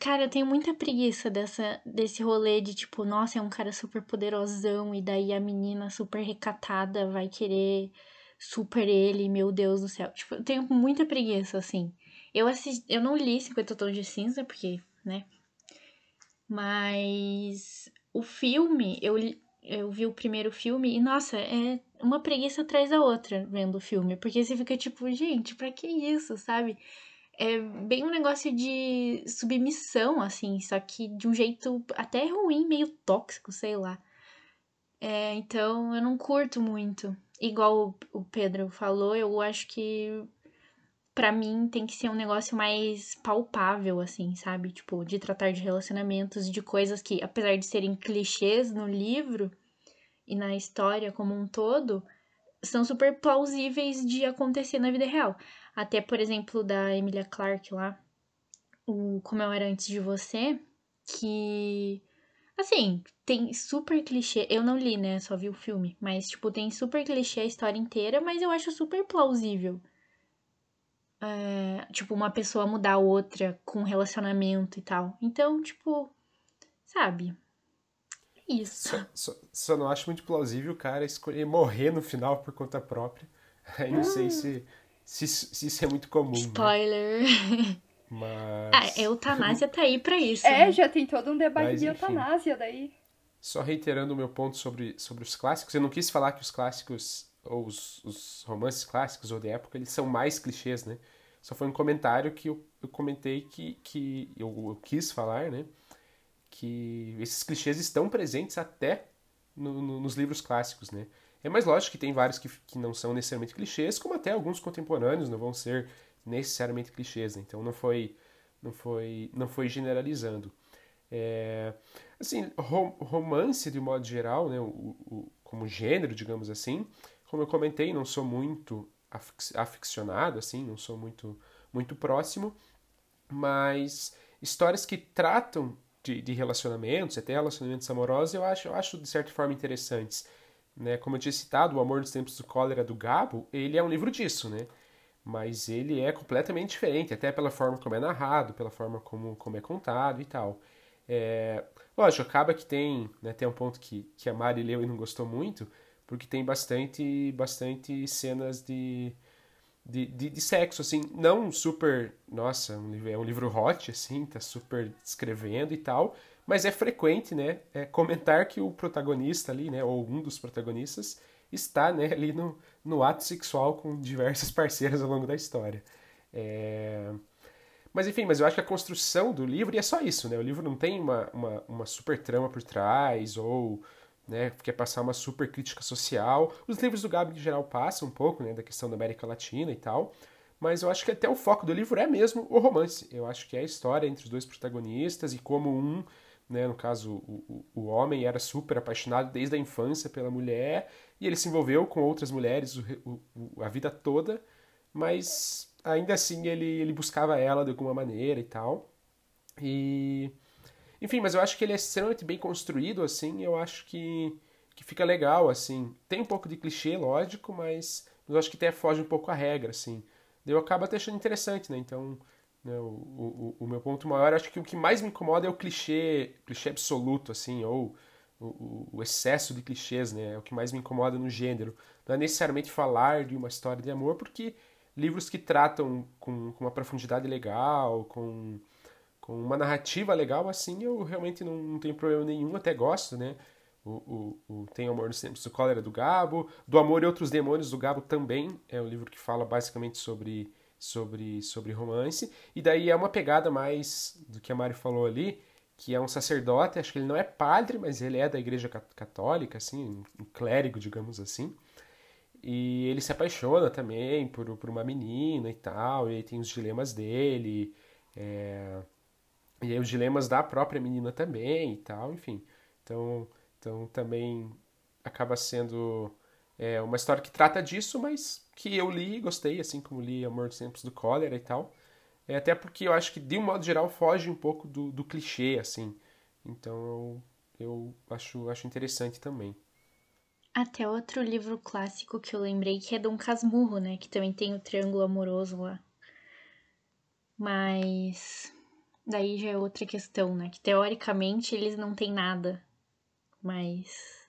Cara, eu tenho muita preguiça dessa, desse rolê de, tipo, nossa, é um cara super poderosão e daí a menina super recatada vai querer super ele, meu Deus do céu. Tipo, eu tenho muita preguiça, assim. Eu assisti, eu não li 50 tons de cinza, porque, né? Mas o filme, eu, eu vi o primeiro filme e, nossa, é uma preguiça atrás da outra vendo o filme. Porque você fica tipo, gente, pra que isso, sabe? É bem um negócio de submissão, assim, só que de um jeito até ruim, meio tóxico, sei lá. É, então eu não curto muito. Igual o o Pedro falou, eu acho que pra mim tem que ser um negócio mais palpável, assim, sabe? Tipo, de tratar de relacionamentos, de coisas que, apesar de serem clichês no livro e na história como um todo, são super plausíveis de acontecer na vida real. Até, por exemplo, da Emilia Clarke lá, o Como Eu Era Antes de Você, que. Assim, tem super clichê. Eu não li, né? Só vi o filme. Mas, tipo, tem super clichê a história inteira, mas eu acho super plausível. É, tipo, uma pessoa mudar a outra com relacionamento e tal. Então, tipo, sabe? É Isso. Só, só, só não acho muito plausível o cara escolher morrer no final por conta própria. Aí não sei se, se, isso- se isso é muito comum. né? Spoiler. Mas. Ah, eutanásia tá aí pra isso. É, né? já tem todo um debate Mas, de enfim. eutanásia daí. Só reiterando o meu ponto sobre, sobre os clássicos, eu não quis falar que os clássicos, ou os, os romances clássicos ou de época, eles são mais clichês, né? Só foi um comentário que eu, eu comentei que, que eu, eu quis falar, né? Que esses clichês estão presentes até no- no- nos livros clássicos, né? É mais lógico que tem vários que, que não são necessariamente clichês, como até alguns contemporâneos não vão ser necessariamente clichês, né? Então não foi, não foi, não foi generalizando. É, assim, rom- romance de modo geral, né, o, o- como gênero, digamos assim, como eu comentei, não sou muito afic- aficionado, assim, não sou muito, muito próximo, mas histórias que tratam de, de relacionamentos, até relacionamentos amorosos, eu acho, eu acho de certa forma interessantes. Né? Como eu tinha citado, O Amor dos Tempos do Cólera do Gabo, ele é um livro disso, né? Mas ele é completamente diferente, até pela forma como é narrado, pela forma como, como é contado e tal. É, lógico, acaba que tem, né, tem um ponto que, que a Mari leu e não gostou muito, porque tem bastante, bastante cenas de, de, de, de sexo, assim, não super, nossa, um livro, é um livro hot, assim, tá super descrevendo e tal, mas é frequente, né, é comentar que o protagonista ali, né, ou um dos protagonistas, está, né, ali no, no ato sexual com diversas parceiras ao longo da história. É... Mas enfim, mas eu acho que a construção do livro, e é só isso, né, o livro não tem uma, uma, uma super trama por trás, ou né, quer passar uma super crítica social. Os livros do Gabi, em geral, passam um pouco, né, da questão da América Latina e tal, mas eu acho que até o foco do livro é mesmo o romance. Eu acho que é a história entre os dois protagonistas e como um, né, no caso, o, o, homem era super apaixonado desde a infância pela mulher e ele se envolveu com outras mulheres o, a vida toda, mas ainda assim ele, ele buscava ela de alguma maneira e tal. E enfim, mas eu acho que ele é extremamente bem construído, assim, eu acho que, que fica legal, assim. Tem um pouco de clichê, lógico, mas eu acho que até foge um pouco a regra, assim. Eu acabo até achando interessante, né? Então, o, o, o meu ponto maior, acho que o que mais me incomoda é o clichê, clichê absoluto, assim, ou o, o- o excesso de clichês, né? É o que mais me incomoda no gênero. Não é necessariamente falar de uma história de amor, porque livros que tratam com, com uma profundidade legal, com com uma narrativa legal, assim, eu realmente não, não tenho problema nenhum, até gosto, né? O, o, o Tem Amor nos Tempos do Cólera do Gabo, Do Amor e Outros Demônios do Gabo também é um livro que fala basicamente sobre, sobre, sobre romance, e daí é uma pegada mais do que a Mari falou ali, que é um sacerdote, acho que ele não é padre, mas ele é da igreja cat- católica, assim, um clérigo, digamos assim, e ele se apaixona também por, por uma menina e tal, e aí tem os dilemas dele, é... E aí os dilemas da própria menina também e tal, enfim. Então, então também acaba sendo é, uma história que trata disso, mas que eu li e gostei, assim como li Amor dos Tempos do Cólera e tal. É, até porque eu acho que, de um modo geral, foge um pouco do, do clichê, assim. Então eu, eu acho, acho interessante também. Até outro livro clássico que eu lembrei que é Dom Casmurro, né? Que também tem o Triângulo Amoroso lá. Mas daí já é outra questão, né? Que teoricamente eles não têm nada. Mas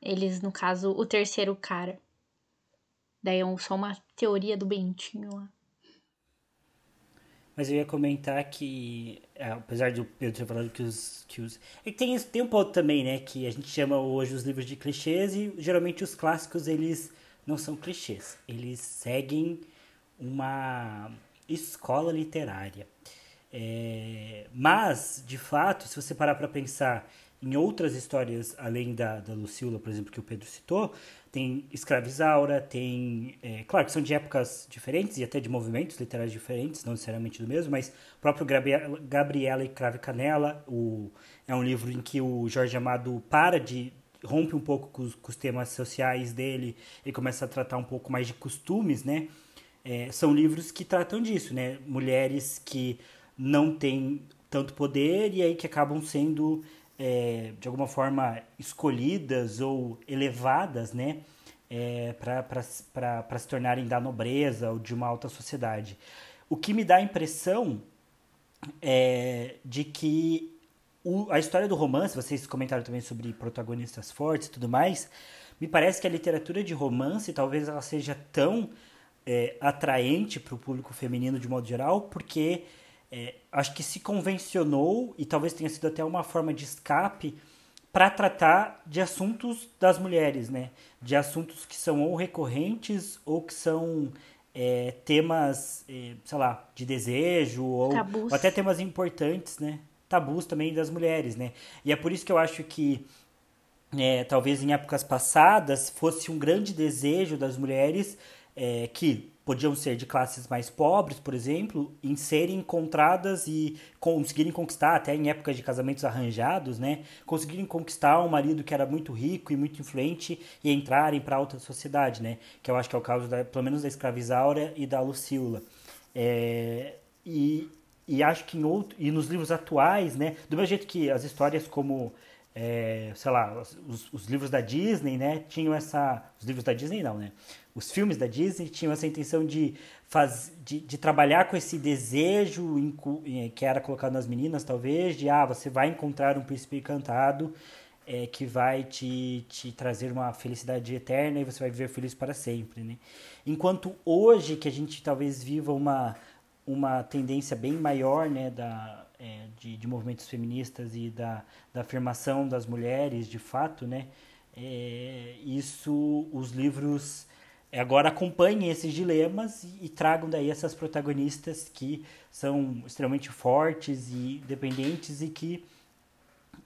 eles, no caso, o terceiro cara. Daí é só uma teoria do Bentinho lá. Mas eu ia comentar que, é, apesar de eu ter falado que os. Que os é tem, tem um ponto também, né? Que a gente chama hoje os livros de clichês e geralmente os clássicos eles não são clichês. Eles seguem uma, escola literária. É, mas, de fato, se você parar para pensar em outras histórias além da, da Lucila, por exemplo, que o Pedro citou, tem Escravizaura, tem. É, claro que são de épocas diferentes e até de movimentos literários diferentes, não necessariamente do mesmo, mas o próprio Gabriela, Gabriela e Crave Canela o, é um livro em que o Jorge Amado para de. rompe um pouco com os, com os temas sociais dele e começa a tratar um pouco mais de costumes, né? É, são livros que tratam disso, né? Mulheres que não têm tanto poder e aí que acabam sendo é, de alguma forma escolhidas ou elevadas, né, é, para se tornarem da nobreza ou de uma alta sociedade. O que me dá a impressão é de que o, a história do romance, vocês comentaram também sobre protagonistas fortes e tudo mais, me parece que a literatura de romance talvez ela seja tão é, atraente para o público feminino de modo geral, porque é, acho que se convencionou, e talvez tenha sido até uma forma de escape, para tratar de assuntos das mulheres, né? De assuntos que são ou recorrentes ou que são é, temas, é, sei lá, de desejo ou, ou, até temas importantes, né? Tabus também das mulheres, né? E é por isso que eu acho que é, talvez em épocas passadas fosse um grande desejo das mulheres é, que podiam ser de classes mais pobres, por exemplo, em serem encontradas e conseguirem conquistar, até em épocas de casamentos arranjados, né? Conseguirem conquistar um marido que era muito rico e muito influente e entrarem para a alta sociedade, né? Que eu acho que é o caso, da, pelo menos, da escravizaura e da Lucila. É, e, e acho que em outro, e nos livros atuais, né? Do mesmo jeito que as histórias como é, sei lá, os, os, livros da Disney, né, tinham essa, os livros da Disney não, né, os filmes da Disney tinham essa intenção de, faz, de, de trabalhar com esse desejo que era colocado nas meninas, talvez, de, ah, você vai encontrar um príncipe encantado é, que vai te, te trazer uma felicidade eterna e você vai viver feliz para sempre, né. Enquanto hoje, que a gente talvez viva uma, uma tendência bem maior, né, da é, de, de, movimentos feministas e da, da, afirmação das mulheres, de fato, né? É, isso, os livros agora acompanhem esses dilemas e, e, tragam daí essas protagonistas que são extremamente fortes e independentes e que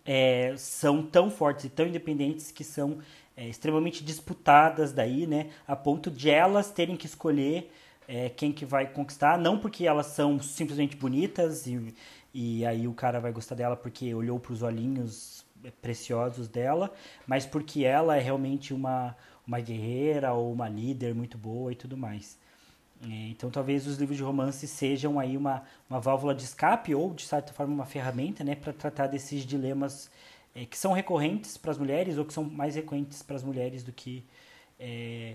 é, são tão fortes e tão independentes que são é, extremamente disputadas daí, né? A ponto de elas terem que escolher é, quem que vai conquistar, não porque elas são simplesmente bonitas e, e aí o cara vai gostar dela porque olhou para os olhinhos preciosos dela, mas porque ela é realmente uma, uma guerreira ou uma líder muito boa e tudo mais. É, então talvez os livros de romance sejam aí uma, uma válvula de escape ou de certa forma uma ferramenta né, para tratar desses dilemas é, que são recorrentes para as mulheres ou que são mais recorrentes para as mulheres do que é,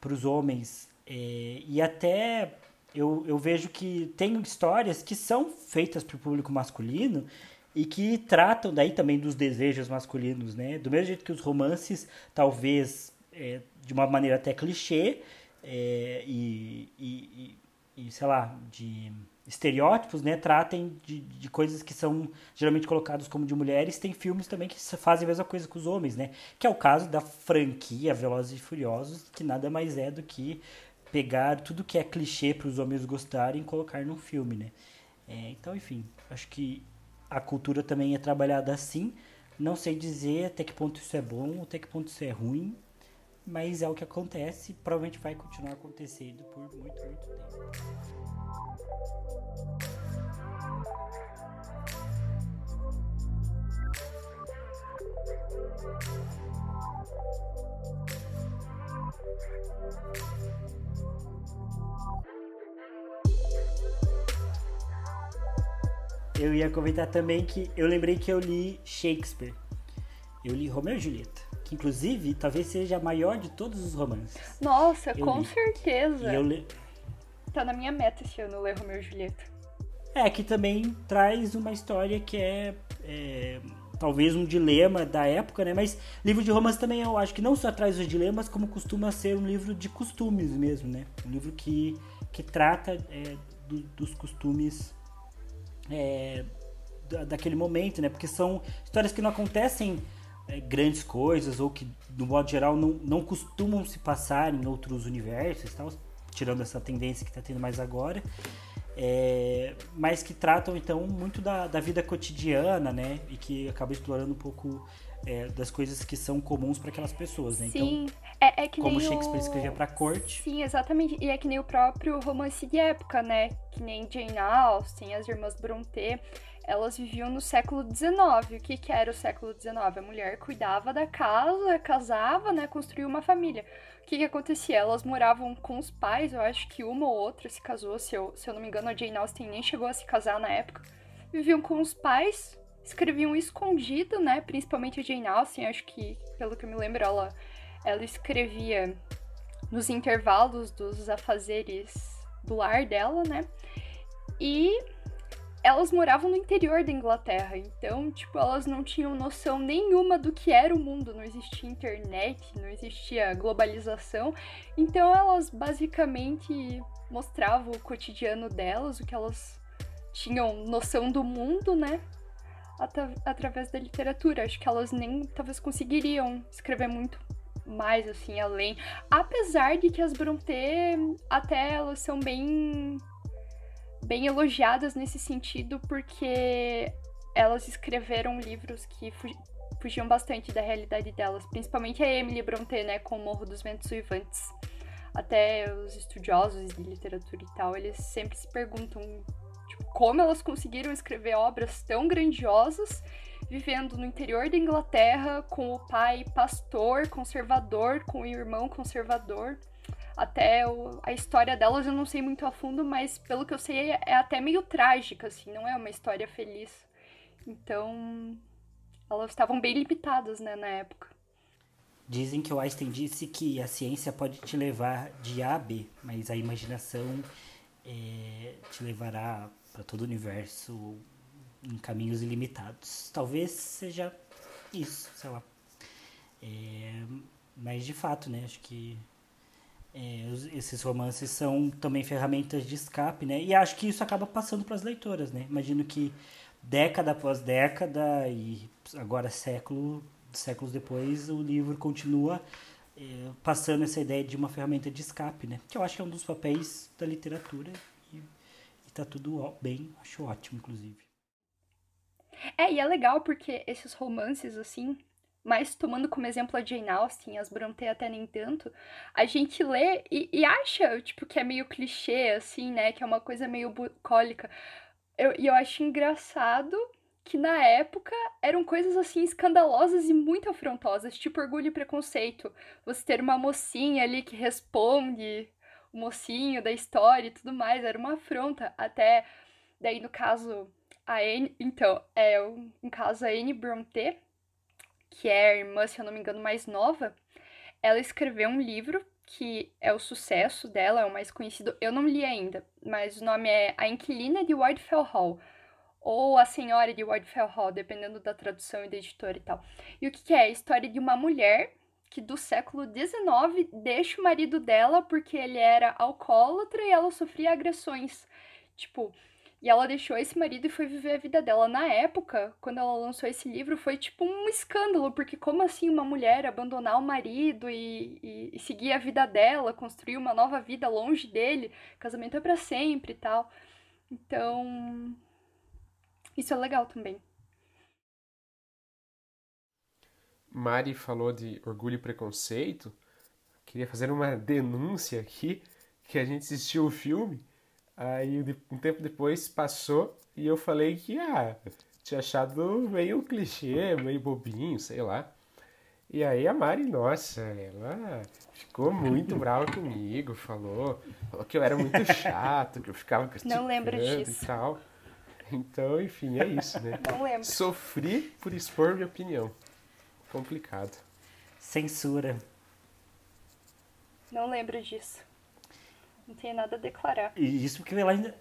para os homens. É, e até eu, eu vejo que tem histórias que são feitas para o público masculino e que tratam daí também dos desejos masculinos, né? Do mesmo jeito que os romances, talvez é, de uma maneira até clichê é, e, e, e, sei lá, de estereótipos, né? Tratem de, de coisas que são geralmente colocadas como de mulheres. Tem filmes também que fazem a mesma coisa com os homens, né? Que é o caso da franquia Velozes e Furiosos, que nada mais é do que pegar tudo que é clichê para os homens gostarem e colocar num filme, né? É, então, enfim, acho que a cultura também é trabalhada assim. Não sei dizer até que ponto isso é bom, até que ponto isso é ruim, mas é o que acontece, provavelmente vai continuar acontecendo por muito, muito tempo. eu ia comentar também que eu lembrei que eu li Shakespeare. Eu li Romeu e Julieta, que inclusive talvez seja a maior de todos os romances. Nossa, Eu com li. certeza. E eu li... Tá na minha meta esse ano ler Romeu e Julieta. É, que também traz uma história que é, é, talvez um dilema da época, né? Mas livro de romance também eu acho que não só traz os dilemas, como costuma ser um livro de costumes mesmo, né? Um livro que, que trata é, do- dos costumes é, da- daquele momento, né? Porque são histórias que não acontecem é, grandes coisas ou que, no modo geral, não, não costumam se passar em outros universos, tal, tirando essa tendência que está tendo mais agora. é, mas que tratam então muito da, da vida cotidiana, né? E que acabam explorando um pouco é, das coisas que são comuns para aquelas pessoas, né? Sim, é, é que Como nem Shakespeare o... escrevia pra corte. Sim, exatamente. E é que nem o próprio romance de época, né? Que nem Jane Austen, as irmãs Brontë, elas viviam no século XIX. O que, que era o século XIX? A mulher cuidava da casa, casava, né? Construía uma família. O que, que acontecia? Elas moravam com os pais, eu acho que uma ou outra se casou, se eu, se eu não me engano, a Jane Austen nem chegou a se casar na época. Viviam com os pais, escreviam escondido, né? Principalmente a Jane Austen, acho que, pelo que eu me lembro, ela, ela escrevia nos intervalos dos afazeres do lar dela, né? E elas moravam no interior da Inglaterra, então, tipo, elas não tinham noção nenhuma do que era o mundo, não existia internet, não existia globalização, então elas basicamente mostravam o cotidiano delas, o que elas tinham noção do mundo, né? Através da literatura. Acho que elas nem talvez conseguiriam escrever muito mais assim além, apesar de que as Brontë até elas são bem bem elogiadas nesse sentido porque elas escreveram livros que fu- fugiam bastante da realidade delas, principalmente a Emily Brontë, né, com o Morro dos Ventos Uivantes. Até os estudiosos de literatura e tal, eles sempre se perguntam tipo, como elas conseguiram escrever obras tão grandiosas vivendo no interior da Inglaterra com o pai pastor, conservador, com o irmão conservador. Até o- a história delas eu não sei muito a fundo, mas pelo que eu sei é, é até meio trágica, assim, não é uma história feliz. Então, elas estavam bem limitadas, né, na época. Dizem que o Einstein disse que a ciência pode te levar de A a B, mas a imaginação é, te levará para todo o universo em caminhos ilimitados. Talvez seja isso, sei lá. É, mas de fato, né? Acho que é, esses romances são também ferramentas de escape, né? E acho que isso acaba passando para as leitoras, né? Imagino que década após década e agora século, séculos depois, o livro continua é, passando essa ideia de uma ferramenta de escape, né? Que eu acho que é um dos papéis da literatura e, e tá tudo bem, acho ótimo, inclusive. É, e é legal porque esses romances, assim, mas tomando como exemplo a Jane Austen, as Brontë até nem tanto, a gente lê e, e acha, tipo, que é meio clichê, assim, né? Que é uma coisa meio bucólica. Eu, e eu acho engraçado que na época eram coisas, assim, escandalosas e muito afrontosas, tipo Orgulho e Preconceito. Você ter uma mocinha ali que responde o mocinho da história e tudo mais, era uma afronta. Até, daí no caso a Anne, então, é um, caso a Anne Brontë, que é a irmã, se eu não me engano, mais nova, ela escreveu um livro que é o sucesso dela, é o mais conhecido. Eu não li ainda, mas o nome é A Inquilina de Wildfell Hall, ou A Senhora de Wildfell Hall, dependendo da tradução e da editora e tal. E o que, que é? A história de uma mulher que do século XIX deixa o marido dela porque ele era alcoólatra e ela sofria agressões. Tipo, e ela deixou esse marido e foi viver a vida dela. Na época, quando ela lançou esse livro, foi tipo um escândalo, porque como assim uma mulher abandonar o marido e, e, e seguir a vida dela, construir uma nova vida longe dele, casamento é pra sempre e tal. Então, isso é legal também. Mari falou de Orgulho e Preconceito. Queria fazer uma denúncia aqui que a gente assistiu o filme, aí um tempo depois passou e eu falei que ah, tinha achado meio clichê, meio bobinho, sei lá. E aí a Mari, nossa, ela ficou muito brava comigo, falou, falou que eu era muito chato, que eu ficava Não lembro criticando disso. e tal. Então, enfim, é isso, né? Não lembro. Sofri por expor minha opinião. Complicado. Censura. Não lembro disso. Não tenho nada a declarar. E isso porque ela ainda.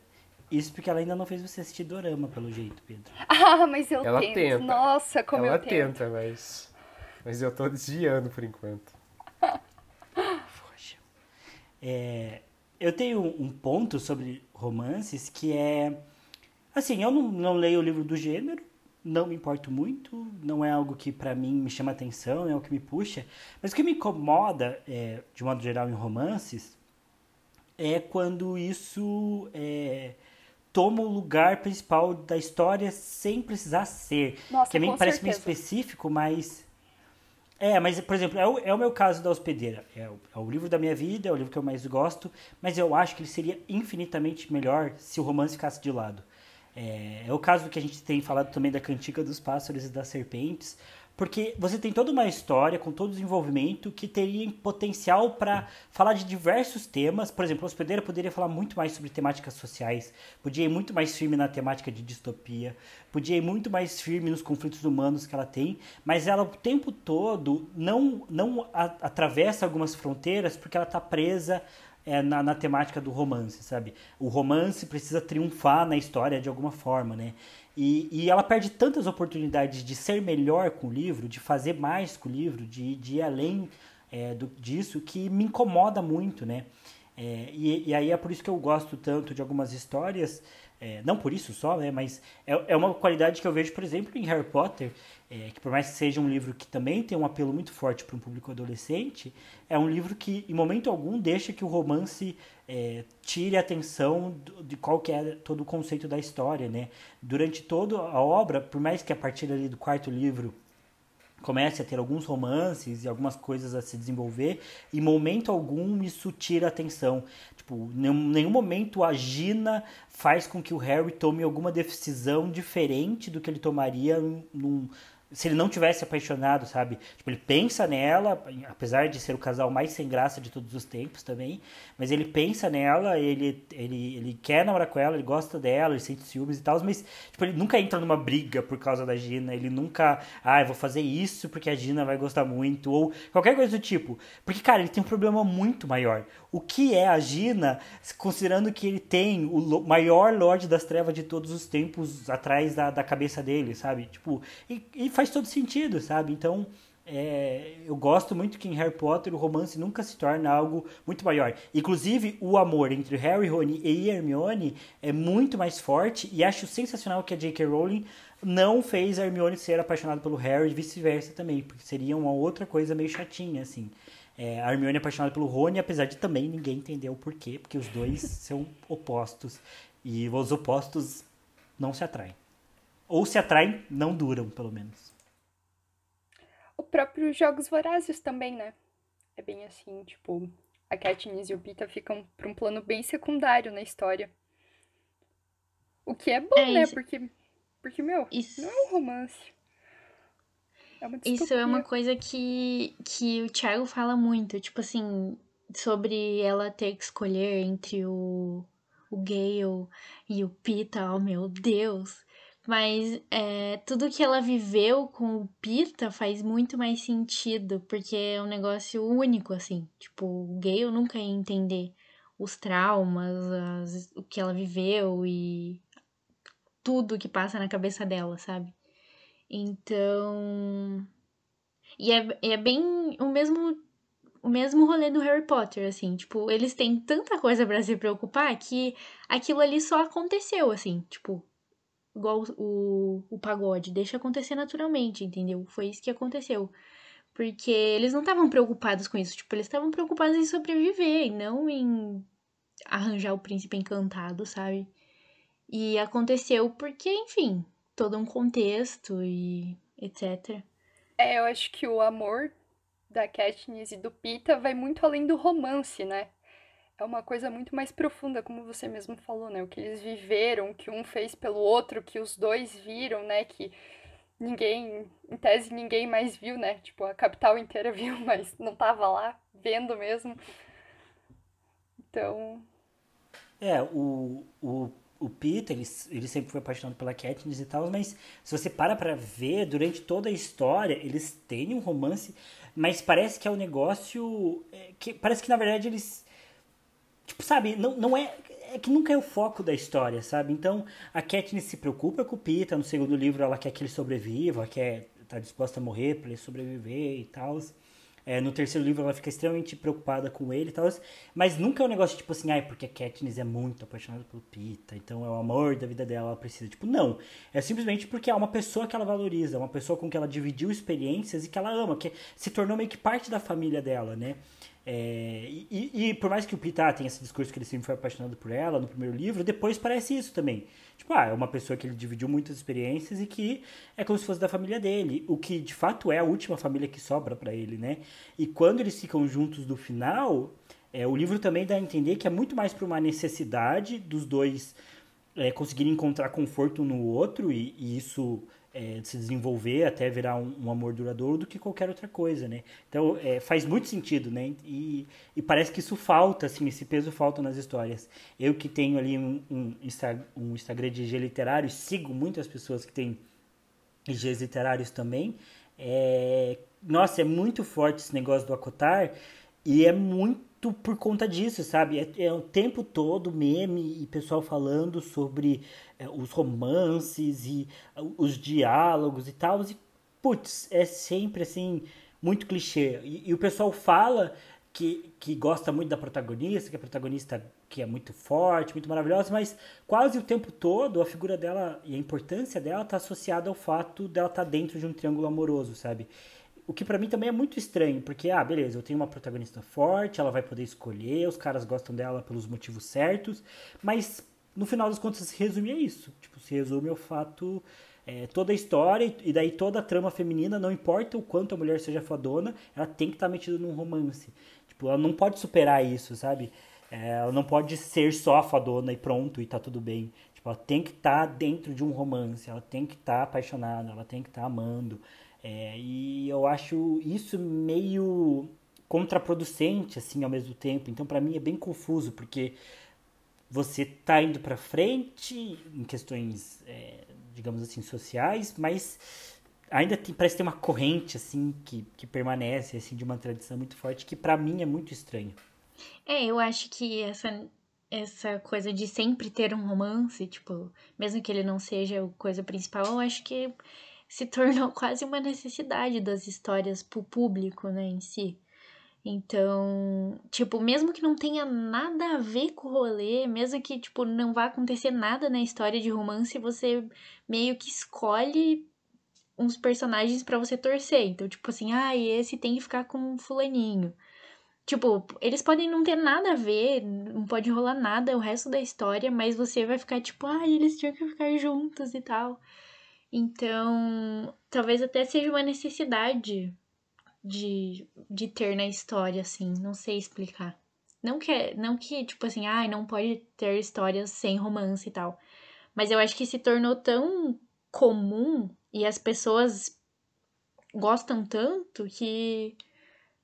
Isso porque ela ainda não fez você assistir Dorama, pelo jeito, Pedro. Ah, mas eu Ela tento. tenta. Nossa, como Ela eu tento. tenta, mas. Mas eu tô desviando por enquanto. Poxa. É, eu tenho um ponto sobre romances que é. Assim, eu não, não leio o livro do gênero, não me importo muito, não é algo que pra mim me chama atenção, é o que me puxa. Mas o que me incomoda, é, de modo geral, em romances, é quando isso é, toma o lugar principal da história sem precisar ser. Nossa, que meio- com parece meio certeza. específico, mas. É, mas, por exemplo, é o, é o meu caso da hospedeira. É o, é o livro da minha vida, é o livro que eu mais gosto, mas eu acho que ele seria infinitamente melhor se o romance ficasse de lado. É, é o caso que a gente tem falado também da Cantiga dos Pássaros e das Serpentes, porque você tem toda uma história com todo o desenvolvimento que teria potencial para falar de diversos temas. Por exemplo, a hospedeira poderia falar muito mais sobre temáticas sociais, podia ir muito mais firme na temática de distopia, podia ir muito mais firme nos conflitos humanos que ela tem, mas ela o tempo todo não, não a- atravessa algumas fronteiras porque ela está presa é, na, na temática do romance, sabe? O romance precisa triunfar na história de alguma forma, né? E, e ela perde tantas oportunidades de ser melhor com o livro, de fazer mais com o livro, de, de ir além é, do, disso, que me incomoda muito, né? É, e, e aí é por isso que eu gosto tanto de algumas histórias, é, não por isso só, né? Mas é, é uma qualidade que eu vejo, por exemplo, em Harry Potter, é, que por mais que seja um livro que também tem um apelo muito forte para um público adolescente, é um livro que, em momento algum, deixa que o romance é, tire a atenção de qual que é todo o conceito da história, né? Durante toda a obra, por mais que a partir ali do quarto livro comece a ter alguns romances e algumas coisas a se desenvolver, em momento algum isso tira a atenção. Tipo, em nenhum, momento a Gina faz com que o Harry tome alguma decisão diferente do que ele tomaria num- se ele não tivesse apaixonado, sabe? Tipo, ele pensa nela, apesar de ser o casal mais sem graça de todos os tempos também, mas ele pensa nela, ele, ele, ele quer namorar com ela, ele gosta dela, ele sente ciúmes e tal, mas tipo, ele nunca entra numa briga por causa da Gina, ele nunca, ah, eu vou fazer isso porque a Gina vai gostar muito, ou qualquer coisa do tipo. Porque, cara, ele tem um problema muito maior. O que é a Gina, considerando que ele tem o maior Lorde das Trevas de todos os tempos atrás da, da cabeça dele, sabe? Tipo, e, e faz todo sentido, sabe? Então, é, eu gosto muito que em Harry Potter o romance nunca se torna algo muito maior. Inclusive, o amor entre Harry, Rony e Hermione é muito mais forte e acho sensacional que a J.K. Rowling não fez a Hermione ser apaixonada pelo Harry e vice-versa também, porque seria uma outra coisa meio chatinha, assim. É, a Hermione é apaixonada pelo Rony, apesar de também ninguém entender o porquê, porque os dois são opostos e os opostos não se atraem. Ou se atraem, não duram, pelo menos. O próprio Jogos Vorazes também, né? É bem assim, tipo, a Katniss e o Pita ficam pra um plano bem secundário na história. O que é bom, É, né? Porque, porque, meu, Isso, não é um romance. É uma isso é uma coisa que, que o Thiago fala muito, tipo assim, sobre ela ter que escolher entre o, o Gale e o Pita, oh meu Deus. Mas é, tudo que ela viveu com o Pita faz muito mais sentido, porque é um negócio único, assim. Tipo, o Gale nunca ia entender os traumas, as- o que ela viveu e tudo que passa na cabeça dela, sabe? Então. E é, é bem o mesmo o mesmo rolê do Harry Potter, assim, tipo, eles têm tanta coisa pra se preocupar que aquilo ali só aconteceu, assim, tipo, igual o, o pagode, deixa acontecer naturalmente, entendeu? Foi isso que aconteceu. Porque eles não estavam preocupados com isso, tipo, eles estavam preocupados em sobreviver e não em arranjar o príncipe encantado, sabe? E aconteceu porque, enfim, todo um contexto e etc. É, eu acho que o amor da Katniss e do Pita vai muito além do romance, né? É uma coisa muito mais profunda, como você mesmo falou, né? O que eles viveram, que um fez pelo outro, que os dois viram, né? Que ninguém, em tese, ninguém mais viu, né? Tipo, a capital inteira viu, mas não tava lá vendo mesmo. Então, É, o, o, o Peter, ele, ele sempre foi apaixonado pela Katniss e tal, mas se você para pra ver, durante toda a história, eles têm um romance, mas parece que é um negócio. é, que Parece que na verdade eles. Tipo, sabe, não, não é. É que nunca é o foco da história, sabe? Então, a Katniss se preocupa com o Peter, no segundo livro ela quer que ele sobreviva, quer tá disposta a morrer pra ele sobreviver e tal. É, no terceiro livro ela fica extremamente preocupada com ele e tal. Mas nunca é um negócio tipo assim, ai, porque a Katniss é muito apaixonada pelo Pita, então é o amor da vida dela, ela precisa. Tipo, não. É simplesmente porque é uma pessoa que ela valoriza, uma pessoa com que ela dividiu experiências e que ela ama, que se tornou meio que parte da família dela, né? É, e, e- por mais que o Pita tenha esse discurso que ele sempre foi apaixonado por ela no primeiro livro, depois parece isso também. Tipo, ah, é uma pessoa que ele dividiu muitas experiências e que é como se fosse da família dele. O que de fato é a última família que sobra pra ele, né? E quando eles ficam juntos no final, é, o livro também dá a entender que é muito mais por uma necessidade dos dois é, conseguirem encontrar conforto no outro e, e isso é, se desenvolver até virar um, um amor duradouro do que qualquer outra coisa, né? Então é, faz muito sentido, né? E, e parece que isso falta, assim, esse peso falta nas histórias. Eu que tenho ali um, um, Insta- um Instagram de IG literário, sigo muitas pessoas que têm IGs literários também. É, nossa, é muito forte esse negócio do acotar e é muito por conta disso, sabe? É, é o tempo todo meme e pessoal falando sobre é, os romances e os diálogos e tal. E, putz, é sempre assim, muito clichê. E, e o pessoal fala que, que gosta muito da protagonista, que a protagonista que é muito forte, muito maravilhosa, mas quase o tempo todo a figura dela e a importância dela está associada ao fato dela estar dentro de um triângulo amoroso, sabe? O que pra mim também é muito estranho, porque, ah, beleza, eu tenho uma protagonista forte, ela vai poder escolher, os caras gostam dela pelos motivos certos, mas no final das contas se resume a isso. Tipo, se resume ao fato. é, toda a história e daí toda a trama feminina, não importa o quanto a mulher seja fodona, ela tem que estar metida num romance. Tipo, ela não pode superar isso, sabe? É, ela não pode ser só a fadona e pronto, e tá tudo bem. Tipo, ela tem que estar dentro de um romance, ela tem que estar apaixonada, ela tem que estar amando. É, e eu acho isso meio contraproducente, assim, ao mesmo tempo. Então, pra mim, é bem confuso, porque você tá indo pra frente em questões, é, digamos assim, sociais, mas ainda tem, parece ter uma corrente, assim, que, que permanece, assim, de uma tradição muito forte, que pra mim é muito estranho. É, eu acho que essa, essa coisa de sempre ter um romance, tipo, mesmo que ele não seja a coisa principal, eu acho que se tornou quase uma necessidade das histórias pro público, né, em si. Então, tipo, mesmo que não tenha nada a ver com o rolê, mesmo que, tipo, não vá acontecer nada na história de romance, você meio que escolhe uns personagens pra você torcer. Então, tipo assim, ah, esse tem que ficar com fulaninho. Tipo, eles podem não ter nada a ver, não pode rolar nada o resto da história, mas você vai ficar tipo, ah, eles tinham que ficar juntos e tal. Então, talvez até seja uma necessidade de, de ter na história, assim, não sei explicar. Não que, é- não que, tipo assim, ai, não pode ter histórias sem romance e tal. Mas eu acho que se tornou tão comum e as pessoas gostam tanto que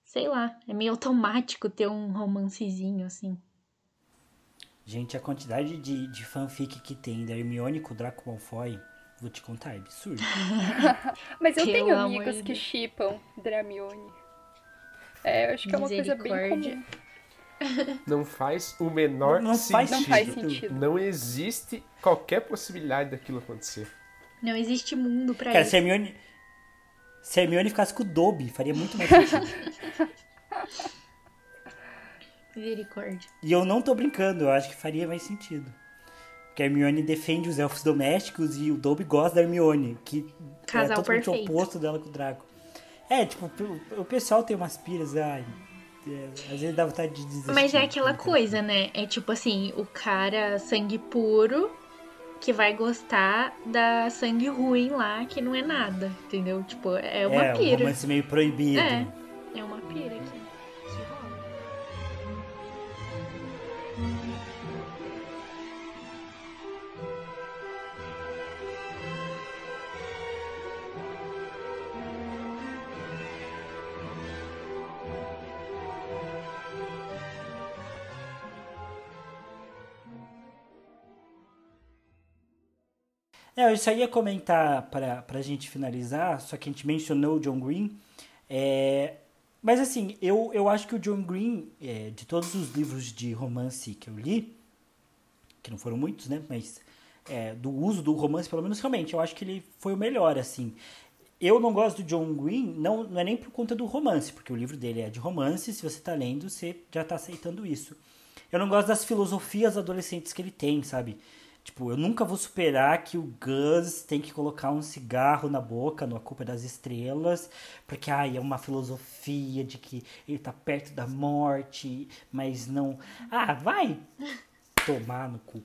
sei lá, é meio automático ter um romancezinho assim. Gente, a quantidade de, de fanfic que tem da Hermione com o Draco Malfoy, vou te contar, é absurdo. Mas eu tenho amigos de que chipam Dramione. É, eu acho que é uma coisa bem Misericórdia. comum. Não faz o menor Não faz sentido. Não faz sentido. Não existe qualquer possibilidade daquilo acontecer. Não existe mundo pra Cara, isso. se a Hermione, se a Hermione ficasse com o Dobby, faria muito mais sentido. Misericórdia. e eu não tô brincando, eu acho que faria mais sentido. Porque a Hermione defende os elfos domésticos e o Dobby gosta da Hermione, que Casal é totalmente o perfeito. oposto dela com o Draco. É, tipo, o- pessoal tem umas piras, ai, é, às vezes dá vontade de desistir. Mas é aquela coisa, né? É tipo assim, o cara sangue puro que vai gostar da sangue ruim lá, que não é nada, entendeu? Tipo, é uma é, um pira. romance meio proibido. É, é uma pira É, eu só ia comentar para a gente finalizar, só que a gente mencionou o John Green. É, mas assim, eu, eu acho que o John Green, é, de todos os livros de romance que eu li, que não foram muitos, né? Mas é, do uso do romance, pelo menos realmente, eu acho que ele foi o melhor, assim. eu não gosto do John Green, não, não é nem por conta do romance, porque o livro dele é de romance, se você tá lendo, você já tá aceitando isso. Eu não gosto das filosofias adolescentes que ele tem, sabe? Tipo, eu nunca vou superar que o Gus tem que colocar um cigarro na boca no A Culpa é das Estrelas, porque ai, é uma filosofia de que ele tá perto da morte, mas não. Ah, vai tomar no cu.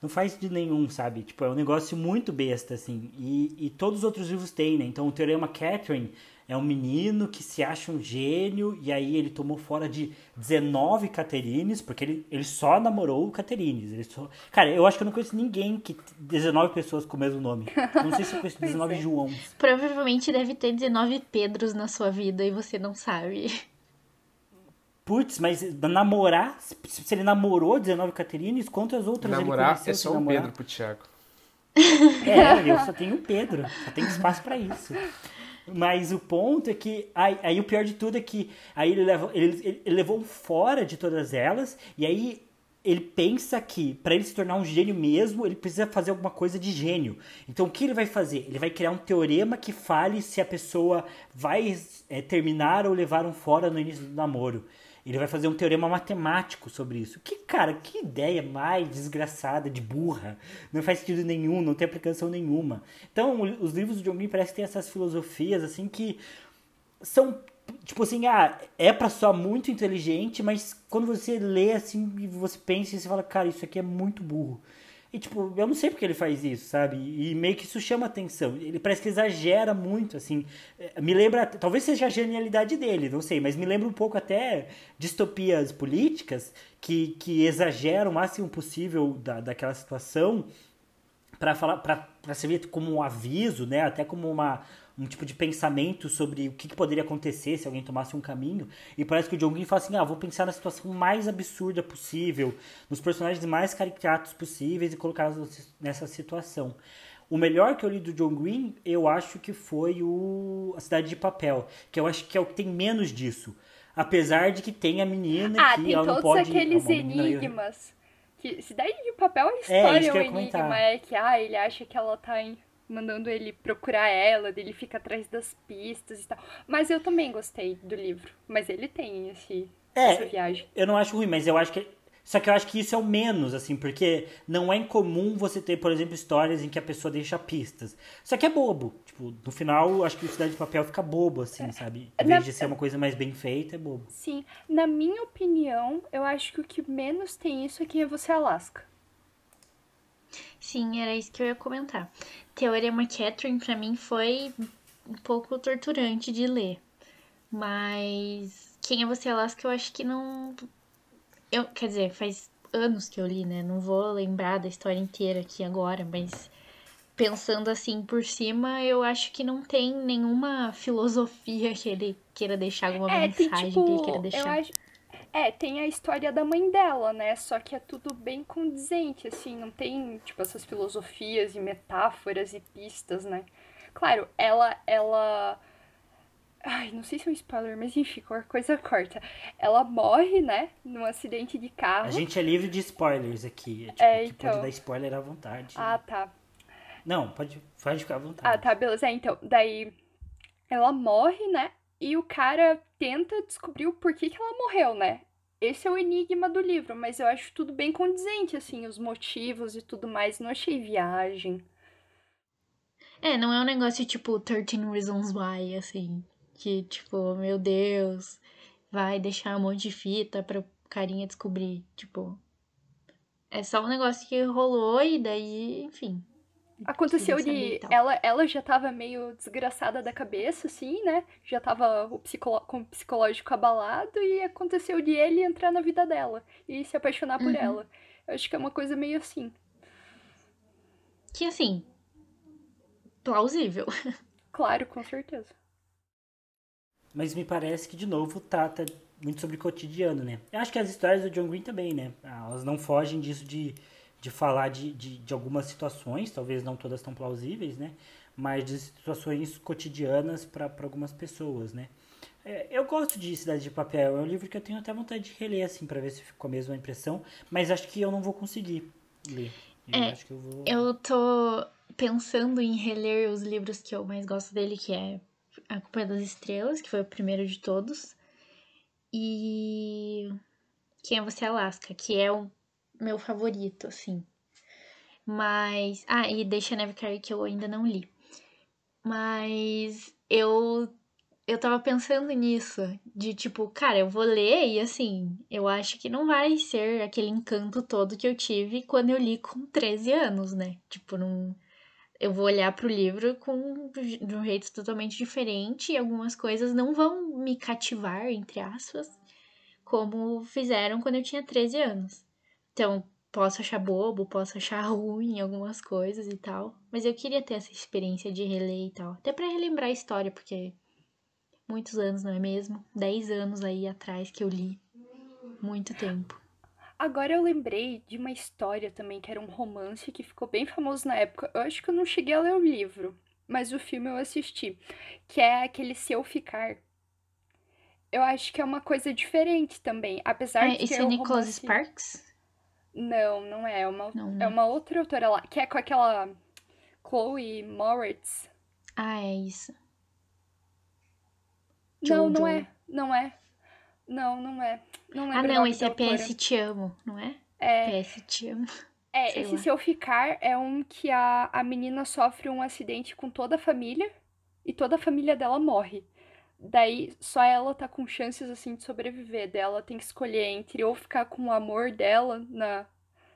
Não faz sentido nenhum, sabe? Tipo, é um negócio muito besta, assim. E, e todos os outros livros têm, né? Então, o Teorema Catherine é um menino que se acha um gênio, e aí ele tomou fora de 19 Caterines, porque ele, ele só namorou o Caterines. Ele só... Cara, eu acho que eu não conheço ninguém que. 19 pessoas com o mesmo nome. Não sei se eu conheço 19 é. Joãos. Provavelmente deve ter 19 Pedros na sua vida e você não sabe. Putz, mas namorar, se ele namorou 19 Caterines, quantas outras ele Namorar conheceu é só o namorar? Pedro pro Thiago. É, eu só tenho o Pedro. Só tem espaço pra isso. Mas o ponto é que. Aí, aí o pior de tudo é que aí ele, leva, ele, ele- levou fora de todas elas. E aí ele pensa que pra ele se tornar um gênio mesmo, ele precisa fazer alguma coisa de gênio. Então o que ele vai fazer? Ele vai criar um teorema que fale se a pessoa vai é, terminar ou levar um fora no início do namoro. Ele vai fazer um teorema matemático sobre isso. Que, cara, que ideia mais desgraçada, de burra. Não faz sentido nenhum, não tem aplicação nenhuma. Então, os livros do John Green parecem ter essas filosofias, assim, que são, tipo assim, ah, é pra soar muito inteligente, mas quando você lê, assim, você pensa, e você fala, cara, isso aqui é muito burro. E, tipo, eu não sei porque ele faz isso, sabe? E meio que isso chama atenção. Ele parece que exagera muito, assim. É, Me lembra, talvez seja a genialidade dele, não sei, mas me lembra um pouco até distopias políticas que, que exageram o máximo possível da, daquela situação para falar para servir como um aviso, né, até como uma um tipo de pensamento sobre o que, que poderia acontecer se alguém tomasse um caminho. E parece que o John Green fala assim: "Ah, vou pensar na situação mais absurda possível, nos personagens mais caricatos possíveis e colocá-los nessa situação". O melhor que eu li do John Green, eu acho que foi o A Cidade de Papel, que eu acho que é o que tem menos disso. Apesar de que tem a menina Ah, que tem ela não todos pode aqueles é enigmas. Que Cidade de Papel, a É, história é um enigma. É que, ah, ele acha que ela tá em- mandando ele procurar ela, dele fica atrás das pistas e tal. Mas eu também gostei do livro. Mas ele tem esse, É, essa viagem. Eu não acho ruim, mas eu acho que. Só que eu acho que isso é o menos, assim, porque não é incomum você ter, por exemplo, histórias em que a pessoa deixa pistas. Só que é bobo. Tipo, no final, acho que o Cidade de Papel fica bobo, assim, sabe? Em Na- vez de ser uma coisa mais bem feita, é bobo. Sim, na minha opinião, eu acho que o que menos tem isso é quem é você, Alaska. Sim, era isso que eu ia comentar. Teorema Catherine, pra mim, foi um pouco torturante de ler. Mas Quem é Você, Alaska, eu acho que não. Eu, quer dizer, faz anos que eu li, né? Não vou lembrar da história inteira aqui agora, mas pensando assim por cima, eu acho que não tem nenhuma filosofia que ele queira deixar, alguma É, tem mensagem tipo. que ele queira Eu deixar. acho. É, tem a história da mãe dela, né? Só que é tudo bem condizente, assim, não tem, tipo, essas filosofias e metáforas e pistas, né? Claro, ela, ela. Ai, não sei se é um spoiler, mas enfim, qualquer coisa corta. Ela morre, né? Num acidente de carro. A gente é livre de spoilers aqui. É, tipo, É, então. pode dar spoiler à vontade. Ah, tá. Não, pode, pode ficar à vontade. Ah, tá, beleza. É, então, daí ela morre, né? E o cara tenta descobrir o porquê que ela morreu, né? Esse é o enigma do livro, mas eu acho tudo bem condizente, assim, os motivos e tudo mais. Não achei viagem. É, não é um negócio tipo 13 Reasons Why, assim. Que, tipo, meu Deus, vai deixar um monte de fita pra carinha descobrir. Tipo. É só um negócio que rolou e daí, enfim. Aconteceu de. e tal. Ela, ela já tava meio desgraçada da cabeça, assim, né? Já tava o psicolo... com o psicológico abalado e aconteceu de ele entrar na vida dela e se apaixonar por Uhum. ela. Eu acho que é uma coisa meio assim. Que assim. Plausível. Claro, com certeza. Mas me parece que, de novo, trata muito sobre cotidiano, né? Eu acho que as histórias do John Green também, né? Elas não fogem disso de, de falar de, de, de algumas situações, talvez não todas tão plausíveis, né? Mas de situações cotidianas para algumas pessoas, né? É, eu gosto de Cidade de Papel, é um livro que eu tenho até vontade de reler, assim, para ver se fico com a mesma impressão, mas acho que eu não vou conseguir ler. Eu É, acho que eu vou. Eu tô pensando em reler os livros que eu mais gosto dele, que é A Culpa é das Estrelas, que foi o primeiro de todos. E Quem é Você Alaska, que é o meu favorito, assim. Mas. Ah, e Deixa Neve Cair, que eu ainda não li. Mas eu. Eu tava pensando nisso, de tipo, cara, eu vou ler e assim, eu acho que não vai ser aquele encanto todo que eu tive quando eu li com 13 anos, né? Tipo, não. Eu vou olhar pro livro com de um jeito totalmente diferente e algumas coisas não vão me cativar, entre aspas, como fizeram quando eu tinha 13 anos. Então, posso achar bobo, posso achar ruim algumas coisas e tal, mas eu queria ter essa experiência de reler e tal, até pra relembrar a história, porque muitos anos, não é mesmo? 10 anos aí atrás que eu li. Muito tempo. Agora eu lembrei de uma história também, que era um romance que ficou bem famoso na época. Eu acho que eu não cheguei a ler o livro, mas o filme eu assisti, que é aquele Se Eu Ficar. Eu acho que é uma coisa diferente também, apesar É, de esse é um Nicholas romance... Sparks? Não, não é. É uma, Não, é né? uma outra autora lá, que é com aquela Chloe Moritz. Ah, é isso. Não, não é. Não é. Não, não é. Não Ah, não, esse é. PS Te Amo, não é? É, PS Te Amo. É, Sei esse lá. Se Eu Ficar é um que a, a menina sofre um acidente com toda a família e toda a família dela morre. Daí só ela tá com chances assim de sobreviver. Dela tem que escolher entre ou ficar com o amor dela na,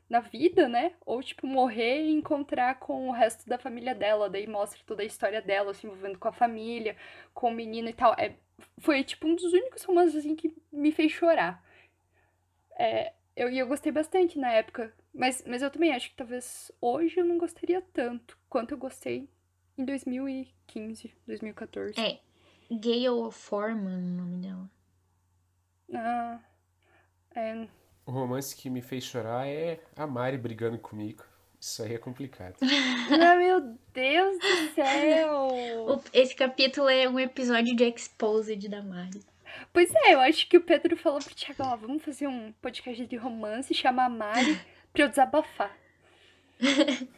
na vida, né? Ou tipo morrer e encontrar com o resto da família dela. Daí mostra toda a história dela se envolvendo com a família, com o menino e tal. É, foi tipo um dos únicos romances assim que me fez chorar. É, eu, e eu gostei bastante na época. Mas, mas eu também acho que talvez hoje eu não gostaria tanto quanto eu gostei em 2015, 2014. É, Gayle Foreman, o nome dela. Ah, é, O romance que me fez chorar é a Mari brigando comigo. Isso aí é complicado. ah, meu Deus do céu! O- Esse capítulo é um episódio de Exposed da Mari. Pois é, eu acho que o Pedro falou pro Thiago, ó, vamos fazer um podcast de romance, chamar a Mari pra eu desabafar.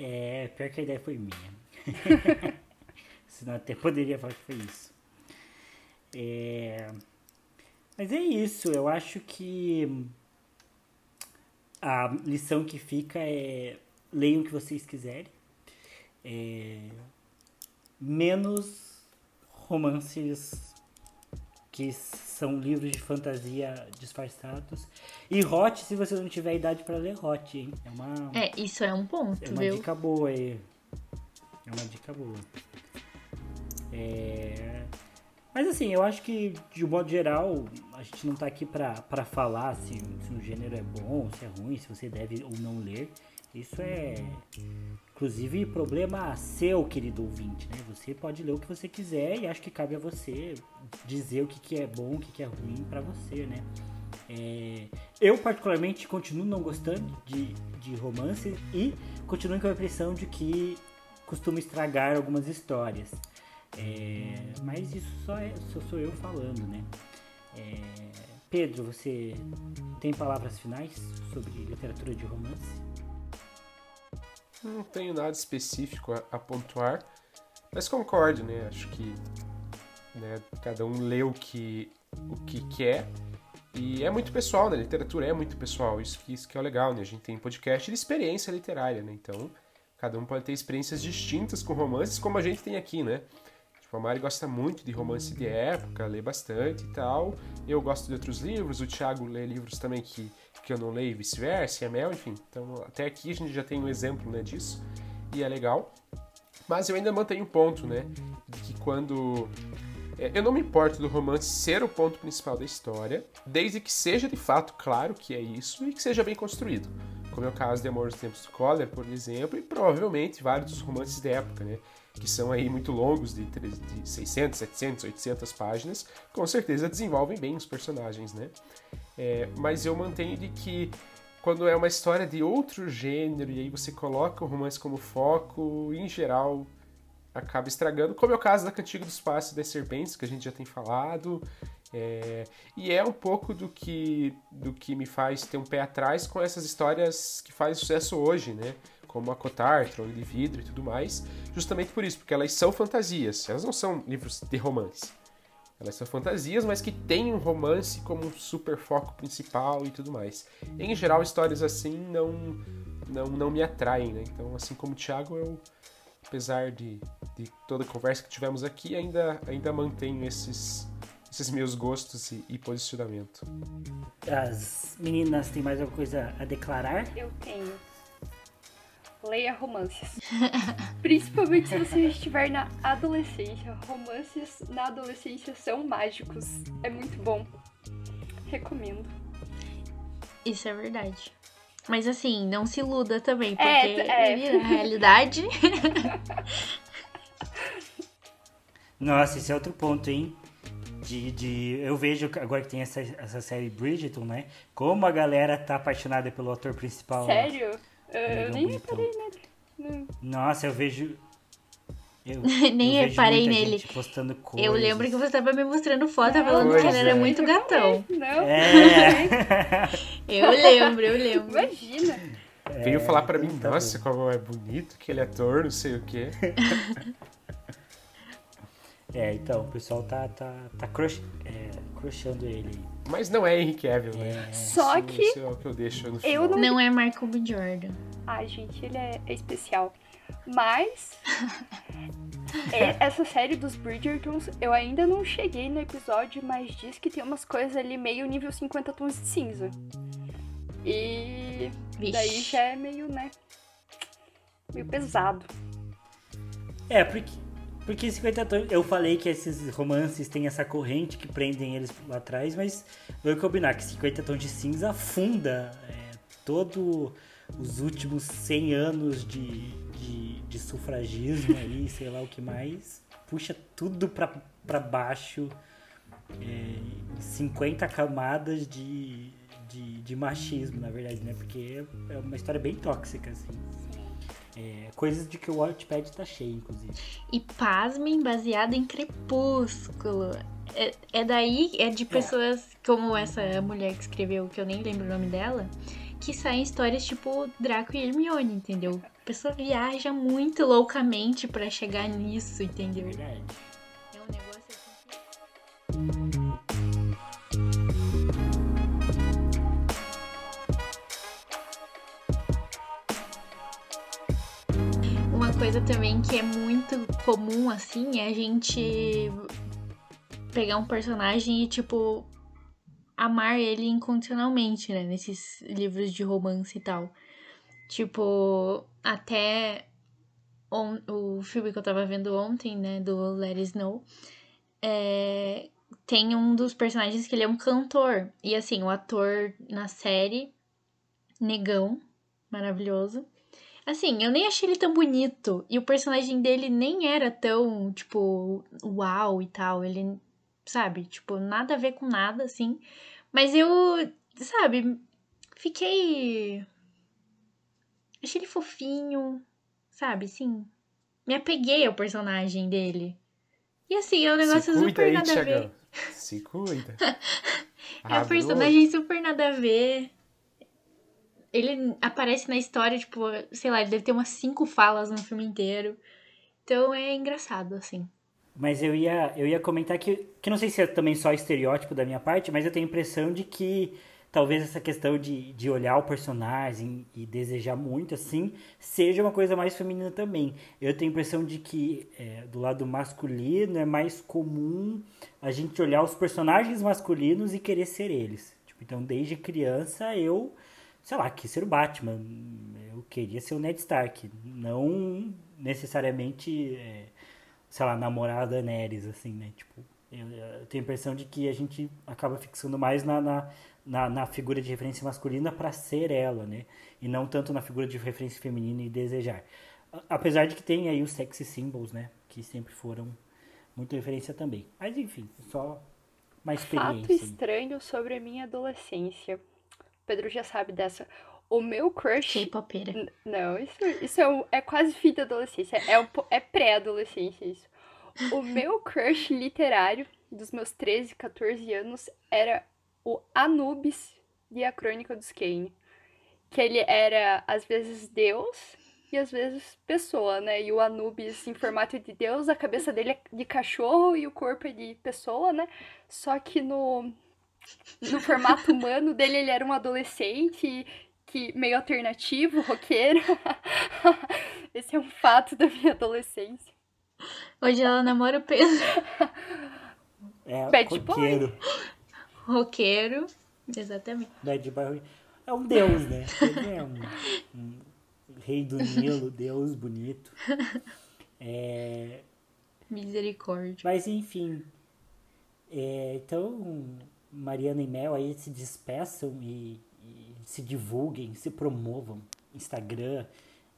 É, pior que a ideia foi minha. Senão até poderia falar que foi isso. É, Mas é isso, eu acho que a lição que fica é leiam o que vocês quiserem. É, Menos romances que são livros de fantasia disfarçados. E Hot, se você não tiver idade para ler Hot, hein? É uma, É, isso é um ponto, é uma viu? dica boa aí. É uma dica boa. É... Mas assim, eu acho que de modo geral, a gente não tá aqui pra, pra falar se, se um gênero é bom, se é ruim, se você deve ou não ler. Isso é, inclusive, problema seu, querido ouvinte, né? Você pode ler o que você quiser e acho que cabe a você dizer o que, que é bom, o que, que é ruim pra você, né? É, eu, particularmente, continuo não gostando de, de romance e continuo com a impressão de que costuma estragar algumas histórias. É, mas isso só, é, só sou eu falando, né? É, Pedro, você tem palavras finais sobre literatura de romance? Não tenho nada específico a, a pontuar, mas concordo, né? Acho que né, cada um lê o que, o que quer. E é muito pessoal, né? Literatura é muito pessoal. Isso que, isso que é legal, né? A gente tem podcast de experiência literária, né? Então, cada um pode ter experiências distintas com romances, como a gente tem aqui, né? Tipo, a Mari gosta muito de romance de época, lê bastante e tal. Eu gosto de outros livros, o Thiago lê livros também que, que eu não leio e vice-versa, e a Mel, enfim. Então, até aqui a gente já tem um exemplo né, disso, e é legal. Mas eu ainda mantenho um ponto, né? De que quando. é, Eu não me importo do romance ser o ponto principal da história, desde que seja de fato claro que é isso e que seja bem construído. Como é o caso de Amor dos Tempos do Collar, por exemplo, e provavelmente vários dos romances da época, né? Que são aí muito longos, de, tre- de 600, 700, 800 páginas, com certeza desenvolvem bem os personagens, né? É, mas eu mantenho de que quando é uma história de outro gênero e aí você coloca o romance como foco, em geral acaba estragando, como é o caso da Cantiga do Espaço e das Serpentes, que a gente já tem falado, É, e é um pouco do que, do que me faz ter um pé atrás com essas histórias que fazem sucesso hoje, né? Como a Cotar, Trono de Vidro e tudo mais. Justamente por isso, porque elas são fantasias. Elas não são livros de romance. Elas são fantasias, mas que têm um romance como um super foco principal e tudo mais. Em geral, histórias assim não, não, não me atraem, né? Então, assim como o Thiago, eu, apesar de, de toda a conversa que tivemos aqui, ainda, ainda mantenho esses, esses meus gostos e, e posicionamento. As meninas têm mais alguma coisa a declarar? Eu tenho. Leia romances. Principalmente se você estiver na adolescência. Romances na adolescência são mágicos. É muito bom. Recomendo. Isso é verdade. Mas assim, não se iluda também, porque É, é. na realidade. Nossa, esse é outro ponto, hein? De, de, eu vejo agora que tem essa, essa série Bridgerton, né? Como a galera tá apaixonada pelo ator principal. né? Sério? Eu, eu Negão nem reparei nele. Não. Nossa, eu vejo. Eu, Nem eu reparei nele. postando coisas. Eu lembro que você tava me mostrando foto Não, falando que ele era é. muito gatão. Não, É. Eu lembro, eu lembro. imagina. Veio falar pra mim, tá nossa, bom. como é bonito aquele ator, não sei o quê. É, então, o pessoal tá, tá, tá crush, é, crushando ele. aí. Mas não é Henry Cavill, né? É. Só Isso- que Isso é o que eu deixo no eu final. não- Não é Marco B. Jordan. Ai, gente, ele é, é especial. Mas. é- essa série dos Bridgertons, eu ainda não cheguei no episódio, mas diz que tem umas coisas ali meio nível 50 tons de cinza. E. Vixe. Daí já é meio, né? Meio pesado. É, porque, porque 50 tons. Eu falei que esses romances têm essa corrente que prendem eles lá atrás, mas vamos combinar que 50 tons de cinza afunda é, todo os últimos 100 anos de, de, de sufragismo aí, sei lá o que mais. Puxa tudo pra, pra baixo. É, 50 camadas de, de, de machismo, na verdade, né? Porque é é uma história bem tóxica, assim. É, coisas de que o Wattpad tá cheio, inclusive. E pasmem, baseado em Crepúsculo. É, é daí, é de pessoas como essa mulher que escreveu, que eu nem lembro o nome dela, que saem histórias tipo Draco e Hermione, entendeu? A pessoa viaja muito loucamente pra chegar nisso, entendeu? Verdade. É um negócio assim coisa também que é muito comum, assim, é a gente pegar um personagem e, tipo, amar ele incondicionalmente, né? Nesses livros de romance e tal. Tipo, até on- o filme que eu tava vendo ontem, né? Do Let It Snow. É, tem um dos personagens que ele é um cantor. E assim, o ator na série, negão, maravilhoso. Assim, eu nem achei ele tão bonito. E o personagem dele nem era tão, tipo, uau e tal. Ele, sabe, tipo, nada a ver com nada, assim. Mas eu, sabe, fiquei. Achei ele fofinho, sabe, assim. Me apeguei ao personagem dele. E assim, é um negócio super aí, nada a ver. Se cuida. É um personagem super nada a ver. Ele aparece na história, tipo, sei lá, ele deve ter umas cinco falas no filme inteiro. Então é engraçado, assim. Mas eu ia, eu ia comentar que, que não sei se é também só estereótipo da minha parte, mas eu tenho a impressão de que talvez essa questão de, de olhar o personagem e desejar muito, assim, seja uma coisa mais feminina também. Eu tenho a impressão de que é, do lado masculino é mais comum a gente olhar os personagens masculinos e querer ser eles. Tipo, então, desde criança eu, sei lá, quis ser o Batman. Eu queria ser o Ned Stark. Não necessariamente... é, sei lá, namorada Daenerys, assim, né? Tipo, eu, eu tenho a impressão de que a gente acaba fixando mais na, na, na, na figura de referência masculina para ser ela, né? E não tanto na figura de referência feminina e desejar. Apesar de que tem aí os sexy symbols, né? Que sempre foram muito referência também. Mas enfim, só uma Fato experiência. aí. estranho sobre a minha adolescência. Pedro já sabe dessa. O meu crush. K-popera. Não, isso, isso é, um- é quase fim da adolescência. É, um é pré-adolescência isso. O meu crush literário dos meus 13, 14 anos, era o Anubis de A Crônica dos Kane. Que ele era, às vezes, Deus e às vezes pessoa, né? E o Anubis em formato de Deus, a cabeça dele é de cachorro e o corpo é de pessoa, né? Só que no, no formato humano dele, ele era um adolescente que meio alternativo, roqueiro. Esse é um fato da minha adolescência. Hoje ela namora o Pedro, É, Bad boy. roqueiro. roqueiro. Exatamente. Bad boy. É um deus, né? Ele é um, um rei do Nilo, deus bonito. É, Misericórdia. mas enfim. É, então, Mariana e Mel aí se despeçam e, e se divulguem, se promovam. Instagram,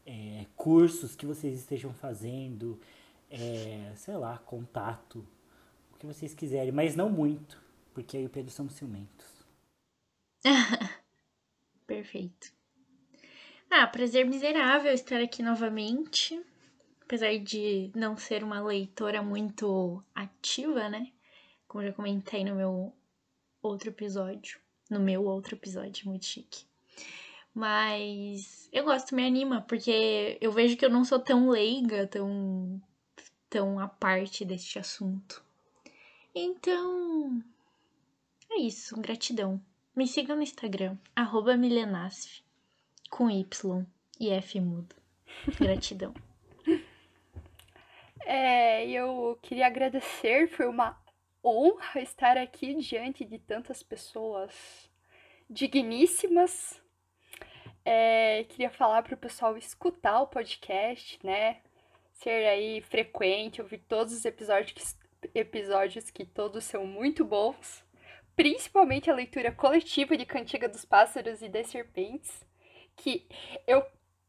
é, cursos que vocês estejam fazendo, é, sei lá, contato, o que vocês quiserem, mas não muito, porque aí o Pedro são ciumentos. Perfeito. Ah, prazer miserável estar aqui novamente. Apesar de não ser uma leitora muito ativa, né? Como já comentei no meu outro episódio. No meu outro episódio, muito chique. Mas eu gosto, me anima, porque eu vejo que eu não sou tão leiga, tão, tão à parte deste assunto. Então, é isso, gratidão. Me sigam no Instagram, arroba milenasf, com Y e F mudo. Gratidão. É, eu queria agradecer, foi uma honra estar aqui diante de tantas pessoas digníssimas. É, queria falar para o pessoal escutar o podcast, né? Ser aí frequente, ouvir todos os episódios que, episódios que todos são muito bons. Principalmente a leitura coletiva de Cantiga dos Pássaros e das Serpentes, que eu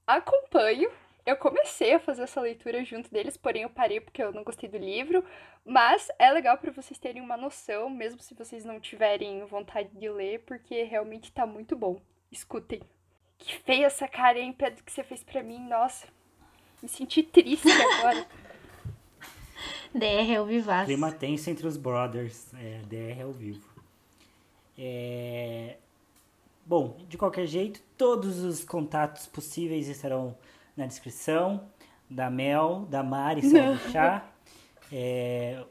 acompanho. Eu comecei a fazer essa leitura junto deles, porém eu parei porque eu não gostei do livro. Mas é legal para vocês terem uma noção, mesmo se vocês não tiverem vontade de ler, porque realmente tá muito bom. Escutem. Que feia essa cara, hein, Pedro, que você fez pra mim. Nossa, me senti triste agora. DR é o Vivaz. Clima tenso entre os brothers, é, DR ao vivo. É, Bom, de qualquer jeito, todos os contatos possíveis estarão na descrição. Da Mel, da Mari, Salve Chá. É,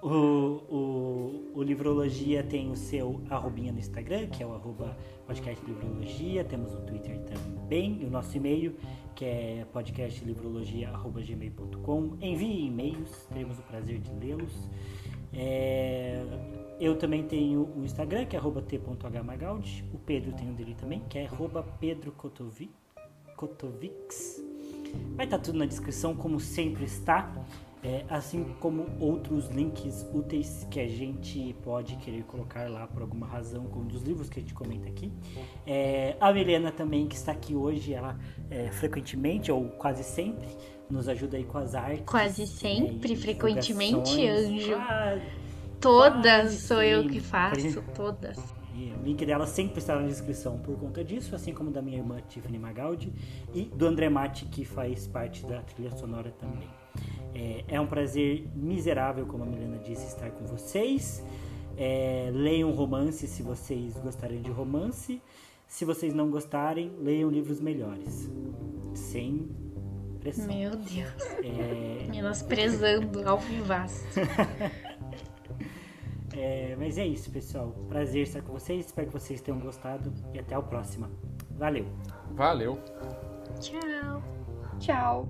o, o, o Livrologia tem o seu arrobinha no Instagram, que é o arroba podcast Livrologia. Temos o Twitter também, e o nosso e-mail, que é podcastlivrologia.gmail.com. Envie e-mails, teremos o prazer de lê-los. É, eu também tenho o Instagram, que é arroba t.hmagaldi. O Pedro tem o dele também, que é arroba pedrocotovi- Vai estar tudo na descrição, como sempre está. É, assim como outros links úteis que a gente pode querer colocar lá por alguma razão, como dos livros que a gente comenta aqui. É, a Milena também, que está aqui hoje, ela é, frequentemente, ou quase sempre, nos ajuda aí com as artes. Quase né, sempre, frequentemente, anjo. Ah, Todas sou eu que faço, todas. E o link dela sempre está na descrição por conta disso, assim como da minha irmã Tiffany Magaldi e do André Matti, que faz parte da trilha sonora também. É, é um prazer miserável, como a Milena disse, estar com vocês. É, leiam romance se vocês gostarem de romance. Se vocês não gostarem, leiam livros melhores. Sem pressão. Meu Deus. É, Menosprezando ao Vivaz. é, mas é isso, pessoal. Prazer estar com vocês. Espero que vocês tenham gostado e até a próxima. Valeu! Valeu. Tchau. Tchau.